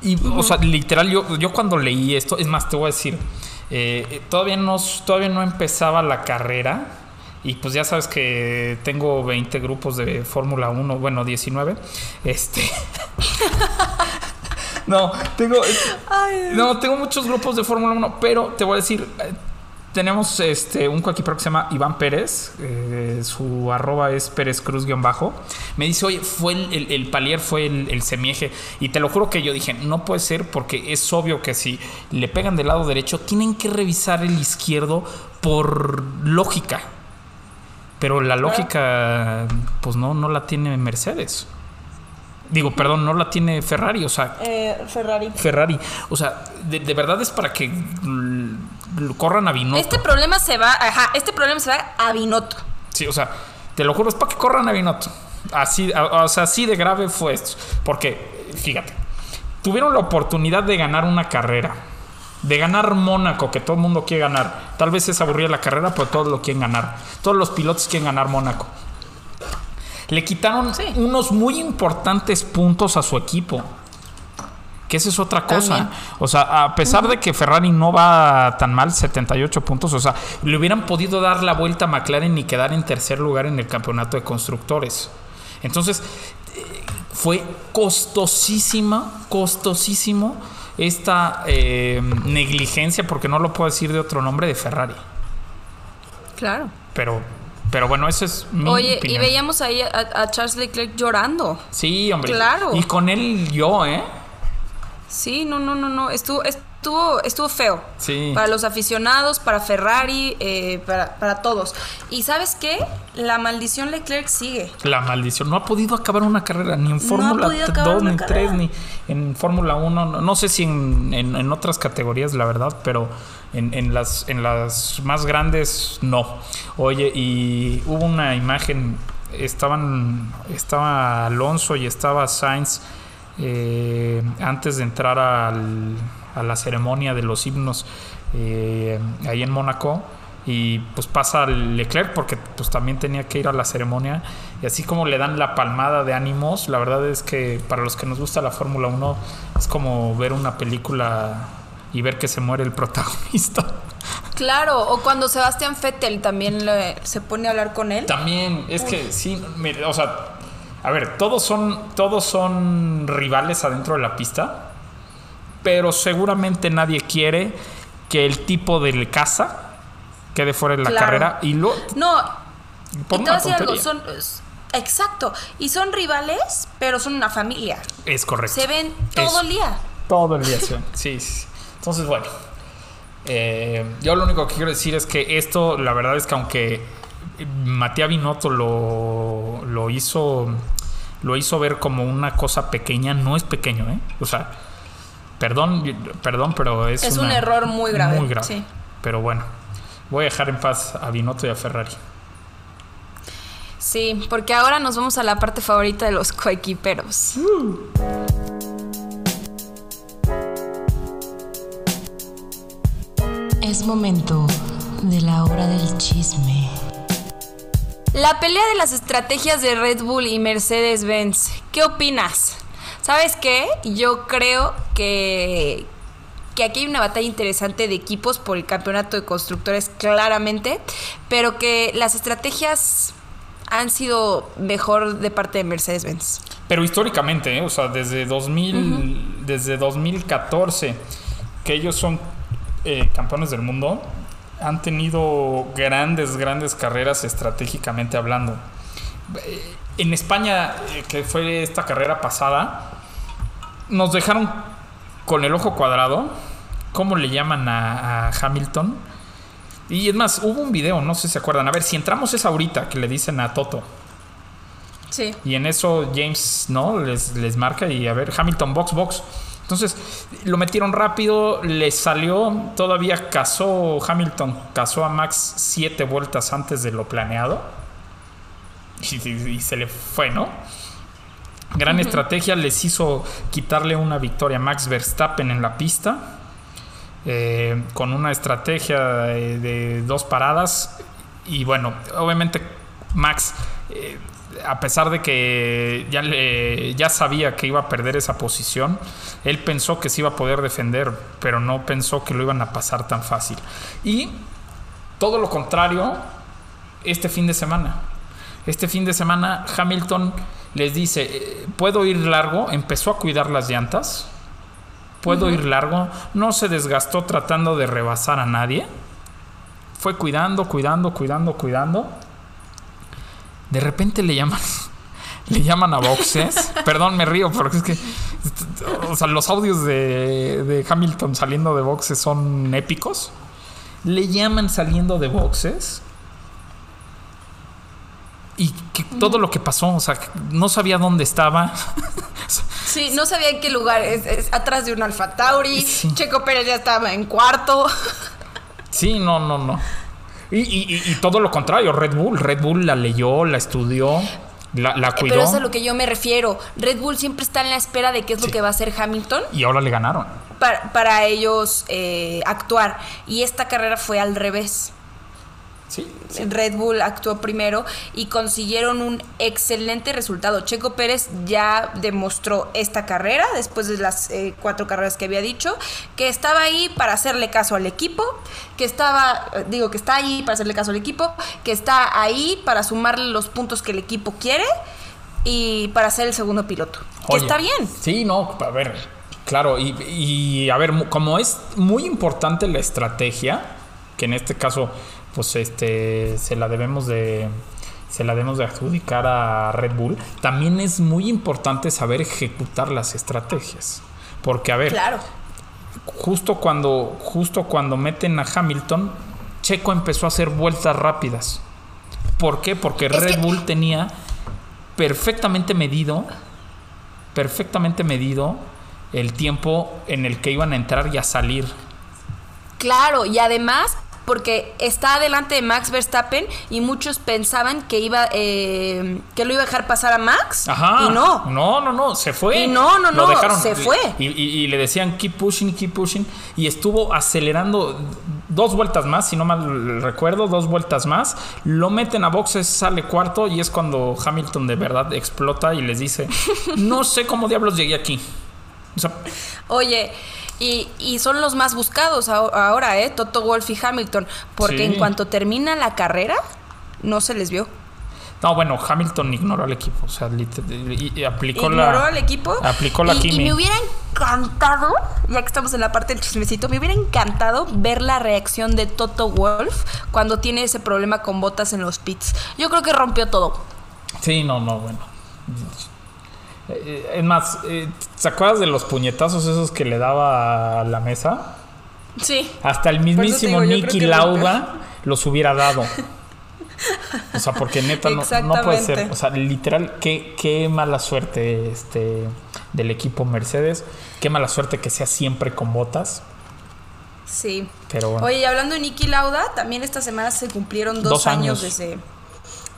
Y, o sea, literal, yo, yo cuando leí esto, es más, te voy a decir, eh, todavía, no, todavía no empezaba la carrera. Y pues ya sabes que tengo 20 grupos de Fórmula 1, bueno, 19. Este. no, tengo. no, tengo muchos grupos de Fórmula 1, pero te voy a decir. Tenemos este, un coequipero que se llama Iván Pérez, eh, su arroba es Pérez Cruz-bajo. Me dice, oye, fue el, el- el palier, fue el, el semieje. Y te lo juro que yo dije, no puede ser porque es obvio que si le pegan del lado derecho, tienen que revisar el izquierdo por lógica. Pero la lólógica, pues no, no la tiene Mercedes. Digo, perdón, no la tiene Ferrari. O sea, Eh, Ferrari. Ferrari. O sea, de, de verdad es para que corran a Binotto. Este problema se va, ajá, este problema se va a Binotto. Sí, o sea, te lo juro, es para que corran a Binotto. Así, o sea, así de grave fue esto. Porque, fíjate, tuvieron la oportunidad de ganar una carrera. De ganar Mónaco, que todo el mundo quiere ganar. Tal vez es aburrida la carrera, pero todos lo quieren ganar. Todos los pilotos quieren ganar Mónaco. Le quitaron Sí. unos muy importantes puntos a su equipo. Que esa es otra cosa. También. O sea, a pesar de que Ferrari no va tan mal, 78 puntos, o sea, le hubieran podido dar la vuelta a McLaren y quedar en tercer lugar en el campeonato de constructores. Entonces, eh, fue costosísima, costosísimo esta eh, negligencia, porque no lo puedo decir de otro nombre, de Ferrari. Claro. Pero, pero bueno, eso es mi Oye, opinión. y veíamos ahí a, a Charles Leclerc llorando. Sí, hombre. Claro. Y con él yo, ¿eh? Sí, no, no, no, no. Estuvo, es- estuvo, estuvo feo. Sí. Para los aficionados, para Ferrari, eh, para, para todos. Y ¿sabes qué? La maldición Leclerc sigue. La maldición. No ha podido acabar una carrera ni en Fórmula acabar 2, una ni carrera. 3, ni en Fórmula 1. No, no sé si en, en- en otras categorías, la verdad, pero en, en las, en las más grandes, no. Oye, y hubo una imagen. Estaban, estaba Alonso y estaba Sainz eh, antes de entrar al- a la ceremonia de los himnos eh, ahí en Mónaco y pues pasa Leclerc porque pues también tenía que ir a la ceremonia y así como le dan la palmada de ánimos la verdad es que para los que nos gusta la Fórmula 1 es como ver una película y ver que se muere el protagonista Claro, o cuando Sebastián Vettel también le- se pone a hablar con él. También, es que sí, mire, o sea, a ver, todos son, todos son rivales adentro de la pista, pero seguramente nadie quiere que el tipo del casa quede fuera de la Claro. carrera y lo No, y te voy una a decir algo, son... Exacto, y son rivales, pero son una familia. Es correcto. Se ven todo el día. Todo el día, sí. sí, sí, sí. Entonces, bueno. eh, yo lo único que quiero decir es que esto, la verdad es que aunque Matías Binotto lo, lo hizo lo hizo ver como una cosa pequeña, no es pequeño, ¿eh? O sea, perdón, perdón, pero es Es un error muy grave, Muy grave. sí. Pero bueno, voy a dejar en paz a Binotto y a Ferrari. Sí, porque ahora nos vamos a la parte favorita de los coequiperos. Es momento de la hora del chisme. La pelea de las estrategias de Red Bull y Mercedes-Benz. ¿Qué opinas? ¿Sabes qué? Yo creo que, que aquí hay una batalla interesante de equipos por el campeonato de constructores, claramente, pero que las estrategias han sido mejor de parte de Mercedes-Benz. Pero históricamente, ¿eh? o sea, desde 2000, desde 2014, que ellos son eh, campeones del mundo, han tenido grandes, grandes carreras estratégicamente hablando. Eh, En España, eh, que fue esta carrera pasada, nos dejaron con el ojo cuadrado. ¿Cómo le llaman a, a Hamilton? Y es más, hubo un video, no sé si se acuerdan. A ver, si entramos es ahorita que le dicen a Toto. Sí. Y en eso James, ¿no? Les, les marca y a ver, Hamilton, box, box. Entonces lo metieron rápido, le salió, todavía casó Hamilton, casó a Max siete vueltas antes de lo planeado. Y, y- y se le fue, ¿no? Gran estrategia, les hizo quitarle una victoria a Max Verstappen en la pista. eh, con una estrategia de dos paradas. Y bueno, obviamente Max, eh, a pesar de que ya, le, ya sabía que iba a perder esa posición, él pensó que se iba a poder defender, pero no pensó que lo iban a pasar tan fácil. Y todo lo contrario, este fin de semana. Este fin de semana Hamilton les dice, eh, puedo ir largo, empezó a cuidar las llantas, puedo ir largo, no se desgastó tratando de rebasar a nadie, fue cuidando, cuidando, cuidando, cuidando. De repente le llaman, le llaman a boxes. Perdón, me río, porque es que, o sea, los audios de, de Hamilton saliendo de boxes son épicos. Le llaman saliendo de boxes y que todo lo que pasó, o sea, no sabía dónde estaba. Sí, no sabía en qué lugar. Es, es atrás de un Alfa Tauri. Sí. Checo Pérez ya estaba en cuarto. Sí, no, no, no. Y, y- y- todo lo contrario, Red Bull. Red Bull la leyó, la estudió, la, la cuidó. Pero eso es a lo que yo me refiero. Red Bull siempre está en la espera de qué es Sí. lo que va a hacer Hamilton Y ahora le ganaron. para, para ellos eh, actuar. Y esta carrera fue al revés. Sí. Red Bull actuó primero y consiguieron un excelente resultado. Checo Pérez ya demostró esta carrera, después de las eh, cuatro carreras que había dicho, que estaba ahí para hacerle caso al equipo, que estaba, eh, digo, que está ahí para hacerle caso al equipo, que está ahí para sumarle los puntos que el equipo quiere y para ser el segundo piloto. Que está bien. Sí, no, a ver, claro, y, y, a ver, como es muy importante la estrategia, que en este caso, pues este, se la debemos de, se la debemos de adjudicar a Red Bull, también es muy importante saber ejecutar las estrategias. Porque, a ver, Claro. justo cuando, justo cuando meten a Hamilton, Checo empezó a hacer vueltas rápidas. ¿Por qué? Porque Es Red que- Bull tenía perfectamente medido, perfectamente medido el tiempo en el que iban a entrar y a salir. Claro, y además porque está adelante de Max Verstappen y muchos pensaban que iba eh, que lo iba a dejar pasar a Max Ajá. y no. No, no, no, se fue. Y no, no, no, se fue. Y, y- y le decían keep pushing, keep pushing. Y estuvo acelerando dos vueltas más, si no mal recuerdo, dos vueltas más. Lo meten a boxes, sale cuarto y es cuando Hamilton de verdad explota y les dice, no sé cómo diablos llegué aquí. O sea, Oye, y, y son los más buscados aho- ahora, ¿eh? Toto Wolff y Hamilton, porque Sí. en cuanto termina la carrera no se les vio. no, bueno, Hamilton ignoró al equipo. O sea, y, y aplicó Ignoró la. al equipo. Aplicó la y, y me hubiera encantado, ya que estamos en la parte del chismecito, me hubiera encantado ver la reacción de Toto Wolff cuando tiene ese problema con botas en los pits. Yo creo que rompió todo. Sí, no, no, bueno. Eh, Es más, eh, ¿te acuerdas de los puñetazos esos que le daba a la mesa? Sí. Hasta el mismísimo digo, Nicky. Lauda los hubiera dado. O sea, porque neta no, no puede ser. O sea, literal, qué, qué mala suerte este del equipo Mercedes. Qué mala suerte que sea siempre con botas. Sí. Pero bueno. Oye, y hablando de Nicky Lauda, también esta semana se cumplieron dos, Dos años, años. desde,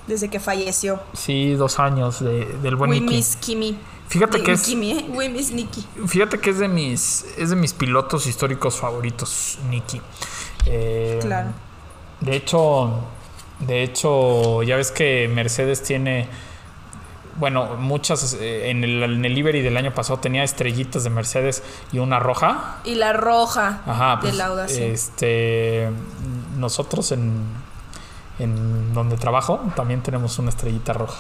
desde que falleció. Sí, dos años de- del buen We Nicky. miss Kimi. Fíjate que es- Kimi, ¿eh? We miss Nicky. Fíjate que es de mis, es de mis pilotos históricos favoritos, Nicky. Eh, Claro. De hecho, de hecho, ya ves que Mercedes tiene, bueno, muchas, eh, en el, en el livery del año pasado tenía estrellitas de Mercedes y una roja. Y la roja Ajá, de pues, Lauda, sí. este, nosotros en, en donde trabajo también tenemos una estrellita roja.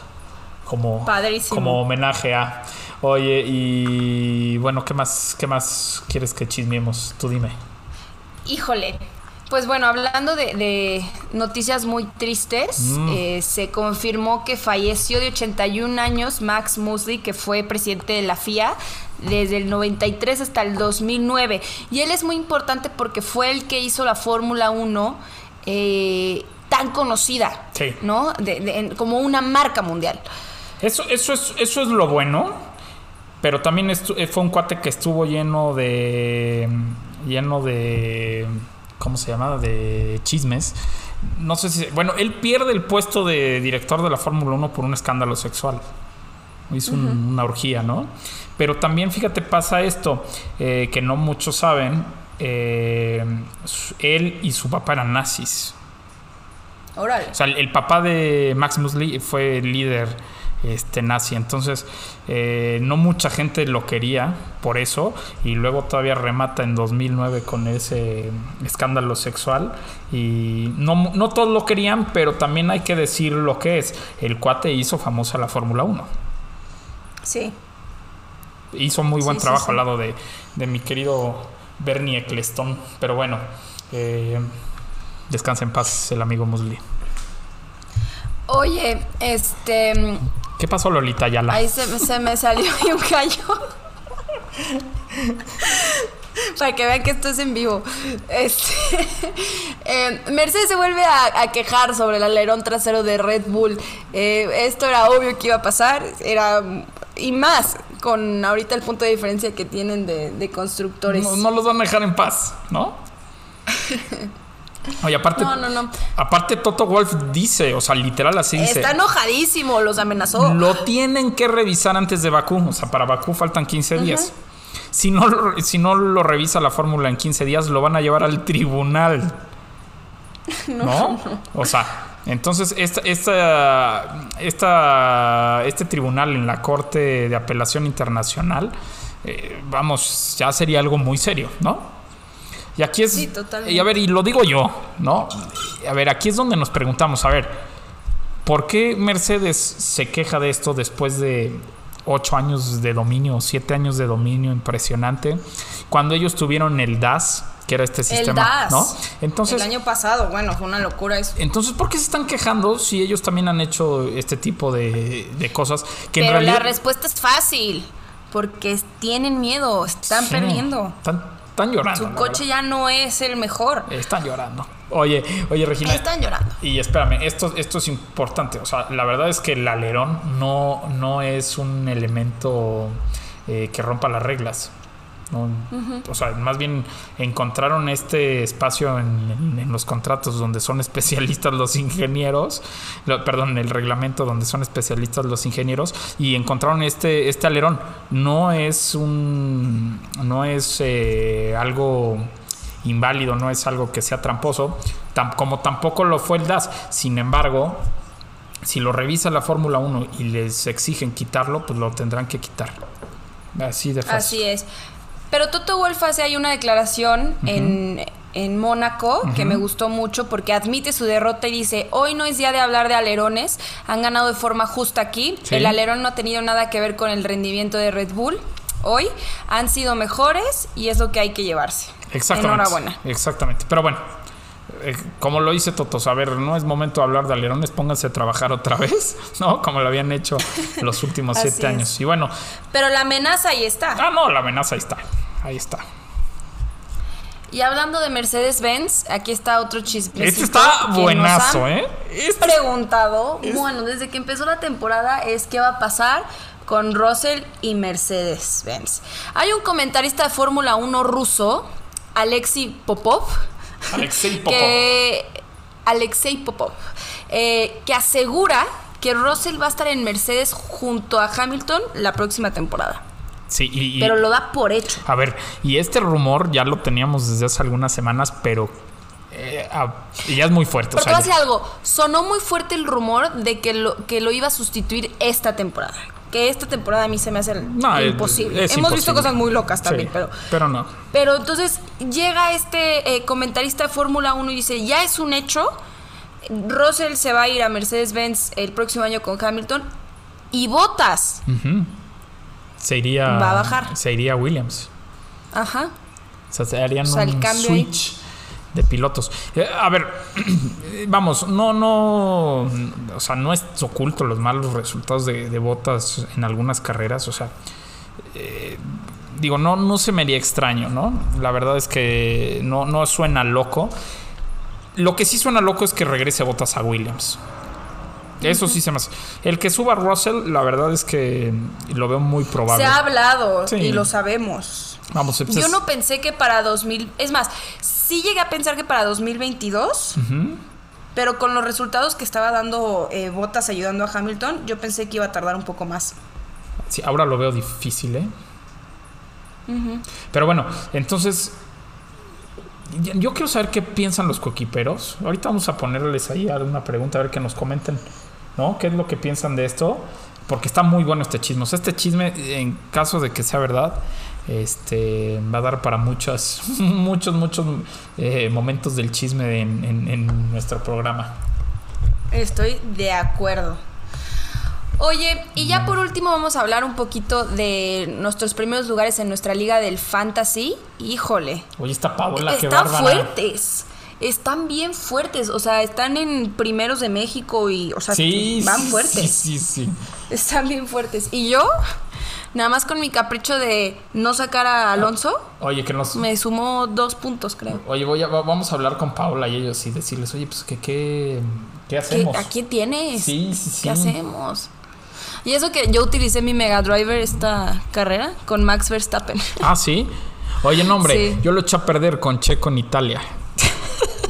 Como, Padrísimo. como homenaje a. Oye, y bueno, ¿qué más, qué más quieres que chismeemos? Tú dime. Híjole. Pues bueno, hablando de, de noticias muy tristes, Mm. eh, se confirmó que falleció de 81 años Max Musley, que fue presidente de la FIA desde el 93 hasta el 2009. Y él es muy importante porque fue el que hizo la Fórmula 1 eh, tan conocida, Sí. ¿no? De- de- en- como una marca mundial. Eso, eso, es, eso es lo bueno, pero también eh, fue un cuate que estuvo lleno de. lleno de. ¿Cómo se llama? De chismes. No sé si. Bueno, él pierde el puesto de director de la Fórmula 1 por un escándalo sexual. Hizo un- una orgía, ¿no? Pero también, fíjate, pasa esto, eh, que no muchos saben. eh, él y su papá eran nazis. Órale. O sea, el, el papá de Max Musley fue el líder este, nazi. Entonces, eh, no mucha gente lo quería por eso. Y luego todavía remata en 2009 con ese escándalo sexual. Y no, no todos lo querían, pero también hay que decir lo que es. El cuate hizo famosa la Fórmula 1. Sí. Hizo muy buen Sí, sí, trabajo sí. al lado de, de mi querido Bernie Eccleston. Pero bueno, eh, descansa en paz el amigo Musley. Oye, este. ¿Qué pasó, Lolita Ayala? Ahí se, me- se me salió ahí un gallo. Para que vean que esto es en vivo. Este, eh, Mercedes se vuelve a, a quejar sobre el alerón trasero de Red Bull. Eh, esto era obvio que iba a pasar. Era. Y más, con ahorita el punto de diferencia que tienen de, de constructores. No, no los van a dejar en paz, ¿no? Oye, aparte, No, no, no. aparte Toto Wolf dice, o sea, literal así dice. Está enojadísimo, los amenazó. Lo tienen que revisar antes de Bakú. O sea, para Bakú faltan 15 días. Si no, lo- si no lo revisa la fórmula en 15 días, lo van a llevar al tribunal. ¿No? O sea, entonces esta, esta, esta- este tribunal en la Corte de Apelación Internacional, eh, vamos, ya sería algo muy serio, ¿no? Y aquí es. Sí, totalmente. Y a ver, y lo digo yo, ¿no? A ver, aquí es donde nos preguntamos, a ver, ¿por qué Mercedes se queja de esto después de ocho años de dominio, siete años de dominio impresionante? Cuando ellos tuvieron el DAS, que era este el sistema, DAS. ¿no? Entonces, el año pasado, bueno, fue una locura eso. entonces, ¿por qué se están quejando si ellos también han hecho este tipo de, de cosas que en realidad la respuesta es fácil. Porque tienen miedo, están Sí, perdiendo. están- Están llorando. Su coche ya no es el mejor. Están llorando. Oye, oye, Regina. Están llorando. Y espérame, esto, esto es importante. O sea, la verdad es que el alerón no, no es un elemento eh, que rompa las reglas. No, O sea, más bien encontraron este espacio en, los contratos donde son especialistas los ingenieros, lo- perdón, el reglamento donde son especialistas los ingenieros y encontraron este, este alerón. No es un, no es eh, algo inválido, no es algo que sea tramposo, como tampoco lo fue el DAS. Sin embargo, si lo revisa la Fórmula 1 y les exigen quitarlo, pues lo tendrán que quitar. Así de fácil. Así es. Pero Toto Wolff hace ahí una declaración en, en Mónaco que me gustó mucho porque admite su derrota y dice, hoy no es día de hablar de alerones, han ganado de forma justa aquí, Sí. el alerón no ha tenido nada que ver con el rendimiento de Red Bull. Hoy han sido mejores y es lo que hay que llevarse. Exactamente. Enhorabuena. Exactamente. Pero bueno, eh, como lo dice Totos, a ver, no es momento de hablar de alerones, pónganse a trabajar otra vez, ¿no? Como lo habían hecho los últimos siete años. Y bueno, Pero la amenaza ahí está. ah, no, la amenaza ahí está. Ahí está. Y hablando de Mercedes-Benz, aquí está otro chisme. Este está buenazo, ¿eh? Este- preguntado, bueno, desde que empezó la temporada es qué va a pasar con Russell y Mercedes-Benz. Hay un comentarista de Fórmula 1 ruso, Alexei Popov, Alexei Popov. que Alexei Popov, eh, que asegura que Russell va a estar en Mercedes junto a Hamilton la próxima temporada. Sí, y, y- Pero lo da por hecho. A ver, y este rumor ya lo teníamos desde hace algunas semanas, pero eh, ah, y ya es muy fuerte. o Pero te sea, voy a decir algo. Sonó muy fuerte el rumor de que lo, que lo iba a sustituir esta temporada. Que esta temporada a mí se me hace No, imposible. es Hemos visto cosas muy locas también, Sí, pero. pero no. Pero entonces llega este eh, comentarista de Fórmula 1 y dice: Ya es un hecho. Russell se va a ir a Mercedes-Benz el próximo año con Hamilton. Y Botas. Se iría. Va a bajar. Se iría a Williams. Ajá. O sea, se harían O sea, el un cambio ahí. De pilotos. Eh, a ver, vamos, no, no. O sea, no es oculto los malos resultados de, de botas en algunas carreras. O sea, eh, digo, no, no se me haría extraño, ¿no? La verdad es que no, no suena loco. Lo que sí suena loco es que regrese botas a Williams. Eso sí se me hace. El que suba a Russell, la verdad es que lo veo muy probable. Se ha hablado Sí. y lo sabemos. Vamos, pues Yo es- no pensé que para 2000. Es más, sí llegué a pensar que para 2022. Pero con los resultados que estaba dando eh, Botas ayudando a Hamilton, yo pensé que iba a tardar un poco más. Sí, ahora lo veo difícil, ¿eh? Pero bueno, entonces. Yo quiero saber qué piensan los coequiperos. Ahorita vamos a ponerles ahí una pregunta, a ver que nos comenten, ¿no? ¿Qué es lo que piensan de esto? Porque está muy bueno este chisme. O sea, este chisme, en caso de que sea verdad, este va a dar para muchas, muchos, muchos eh, momentos del chisme en, en- en nuestro programa. Estoy de acuerdo. Oye, y ya por último vamos a hablar un poquito de nuestros primeros lugares en nuestra liga del fantasy. Híjole, Oye, esta Paola, qué están fuertes. Están bien fuertes, o sea, están en primeros de México y, o sea, Sí, van fuertes. Sí, sí, sí. Están bien fuertes. Y yo, nada más con mi capricho de no sacar a Alonso, Oye, que nos, me sumó dos puntos, creo. Oye, voy a, va- vamos a hablar con Paola y ellos y decirles, oye, pues que qué, qué ¿Qué- hacemos. ¿A quién tienes? Sí, sí, sí. ¿Qué hacemos? Y eso que yo utilicé mi Mega Driver esta carrera con Max Verstappen. Ah, sí. Oye, no, hombre, Sí. yo lo eché a perder con Checo en Italia.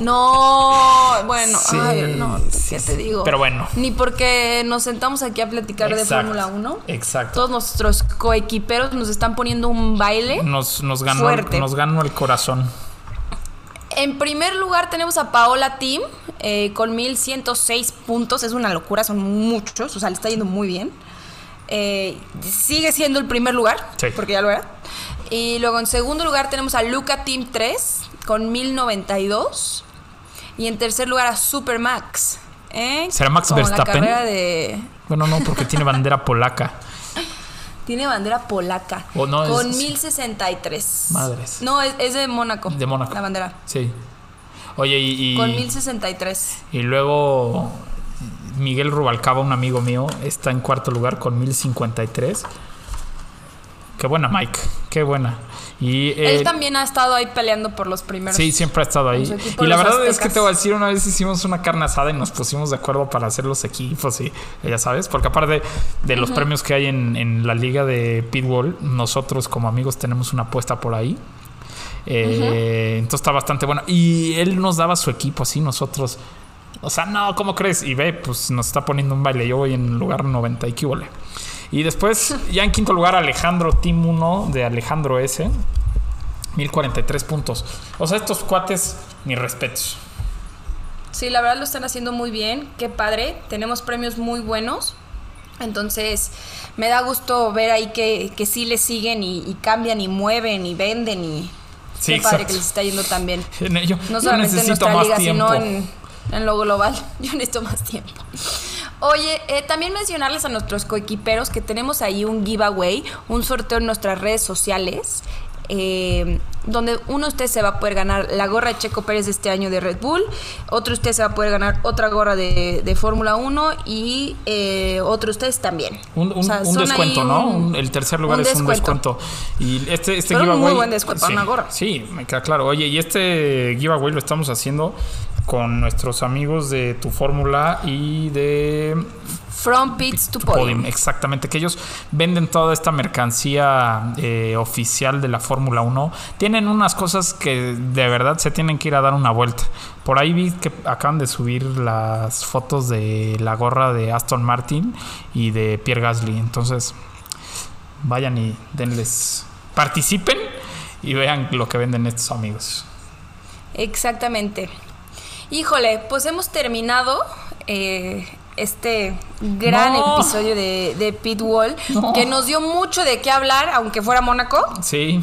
No, bueno, Sí, ay, no, ¿qué sí. te digo? Pero bueno. Ni porque nos sentamos aquí a platicar de Fórmula 1. Exacto. Todos nuestros coequiperos nos están poniendo un baile. Nos, nos, ganó, Fuerte. nos ganó el corazón. En primer lugar tenemos a Paola Team eh, con 1106 puntos. Es una locura, son muchos. O sea, le está yendo muy bien. Eh, sigue siendo el primer lugar, Sí. porque ya lo era. Y luego en segundo lugar tenemos a Luca Team 3 con 1092. Y en tercer lugar a Supermax. ¿eh? ¿Será Max Con la Verstappen? carrera de. Bueno, no, porque tiene bandera polaca. Tiene bandera polaca. Oh, no, con es- 1063. Madres. No, es, es de Mónaco. De Mónaco. La bandera. Sí. Oye, y, y, Con 1063. y luego Miguel Rubalcaba, un amigo mío, está en cuarto lugar con 1053. Qué buena Mike, qué buena. Y Él eh, también ha estado ahí peleando por los primeros. Sí, siempre ha estado ahí. Y la verdad es que te voy a decir, una vez hicimos una carne asada y nos pusimos de acuerdo para hacer los equipos y ya sabes, porque aparte de los premios que hay en, en la liga de Pitbull, nosotros como amigos tenemos una apuesta por ahí. Eh, Entonces está bastante bueno. Y él nos daba su equipo así, nosotros. O sea, no, ¿cómo crees? Y ve, pues nos está poniendo un baile. Yo voy en lugar 90 y qué. Y después, ya en quinto lugar, Alejandro Team 1 de Alejandro S. 1043 puntos. O sea, estos cuates, mis respetos. Sí, la verdad lo están haciendo muy bien. Qué padre. Tenemos premios muy buenos. Entonces, me da gusto ver ahí que, que sí le siguen y, y cambian y mueven y venden y Sí, qué padre exacto. que les está yendo tan bien. En ello, No yo solamente en necesito nuestra más liga, tiempo. sino en, en lo global. Yo necesito más tiempo. Oye, eh, también mencionarles a nuestros coequiperos que tenemos ahí un giveaway, un sorteo en nuestras redes sociales. eh, donde uno de ustedes se va a poder ganar la gorra de Checo Pérez de este año de Red Bull, otro de ustedes se va a poder ganar otra gorra de, de Fórmula 1 y eh, otro de ustedes también. Un, un- O sea, un descuento, ¿no? un- Un- el tercer lugar un es un descuento. Y este, este Pero un giveaway. muy buen descuento sí, una gorra. Sí, me queda claro. Oye, y este giveaway lo estamos haciendo con nuestros amigos de Tu Fórmula y de From Pits to Podium, Podium. exactamente, que ellos venden toda esta mercancía eh, oficial de la Fórmula 1. Tienen unas cosas que de verdad se tienen que ir a dar una vuelta. Por ahí vi que acaban de subir las fotos de la gorra de Aston Martin y de Pierre Gasly. Entonces, vayan y denles, participen y vean lo que venden estos amigos. Exactamente. Híjole, pues hemos terminado eh, este gran No. episodio de, de Pitwall, No. que nos dio mucho de qué hablar, aunque fuera Mónaco, Sí,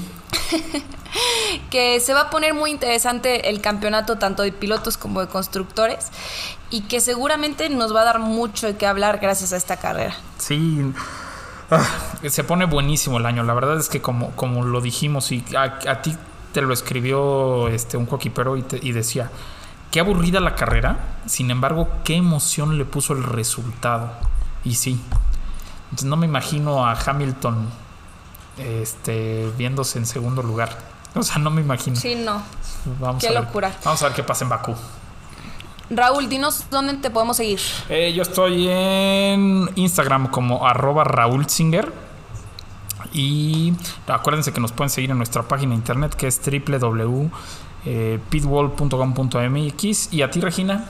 que se va a poner muy interesante el campeonato tanto de pilotos como de constructores y que seguramente nos va a dar mucho de qué hablar gracias a esta carrera. Sí. Ah, se pone buenísimo el año. La verdad es que como, como lo dijimos y a, a ti te lo escribió este, un coquipero y, te- y decía, qué aburrida la carrera, sin embargo, qué emoción le puso el resultado. Y sí. Entonces, no me imagino a Hamilton este, viéndose en segundo lugar. O sea, no me imagino. Sí, no. Vamos qué a ver- locura. Vamos a ver qué pasa en Bakú. Raúl, dinos dónde te podemos seguir. Eh, yo estoy en Instagram como arroba Raúl Singer. Y acuérdense que nos pueden seguir en nuestra página de internet que es www.pitwall.com.mx. Y a ti, Regina.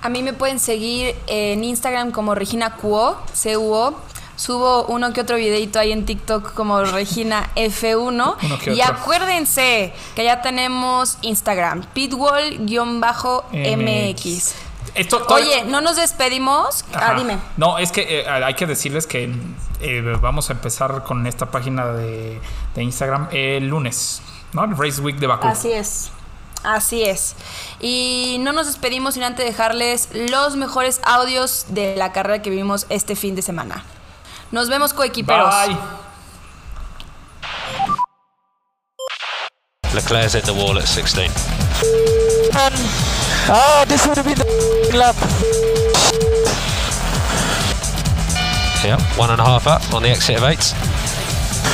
A mí me pueden seguir en Instagram como Regina Cuo, C-U-O. Subo uno que otro videito ahí en TikTok como Regina F1. Uno que y acuérdense que ya tenemos Instagram, pitwall-mx. Esto, Oye, no nos despedimos. Ajá. Ah, dime. No, es que eh, hay que decirles que eh, vamos a empezar con esta página de, de Instagram el lunes, ¿no? El Race Week de Bakú. Así es. Así es. Y no nos despedimos sin antes dejarles los mejores audios de la carrera que vivimos este fin de semana. Nos vemos coequiperos. Bye. Leclerc's hit the wall at 16. Ah, this would have been the lap. Yeah, one and a half up on the exit of eight.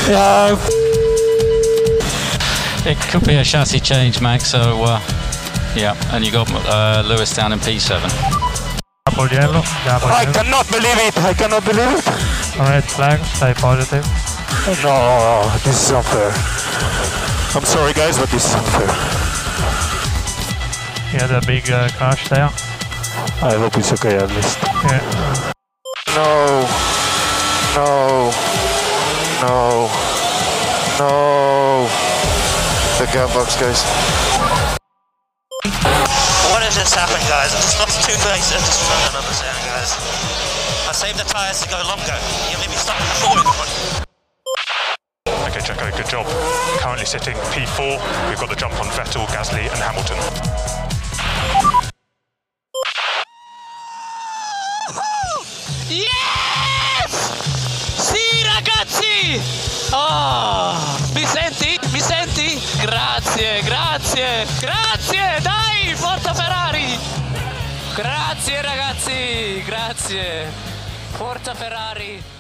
Yeah, It could be a chassis change, Max. So, uh, yeah, and you got uh, Lewis down in P7. Double yellow, double I cannot believe it. I cannot believe it. Red flag, stay positive. No, this is unfair. I'm sorry, guys, but this is unfair. He had a big uh, crash there. I hope it's okay at least. Yeah. No, no, no, no. The gap box, guys. What has just happened, guys? I just lost two places. I just don't understand, guys. I saved the tyres to go longer. You made me stop before in the front. Okay, Checo, good job. Currently sitting P4. We've got the jump on Vettel, Gasly, and Hamilton. Yes! Sì, ragazzi! Oh, ah, mi? Mi senti? Grazie, grazie, grazie! Dai, forza Ferrari! Grazie, ragazzi, grazie! Forza Ferrari!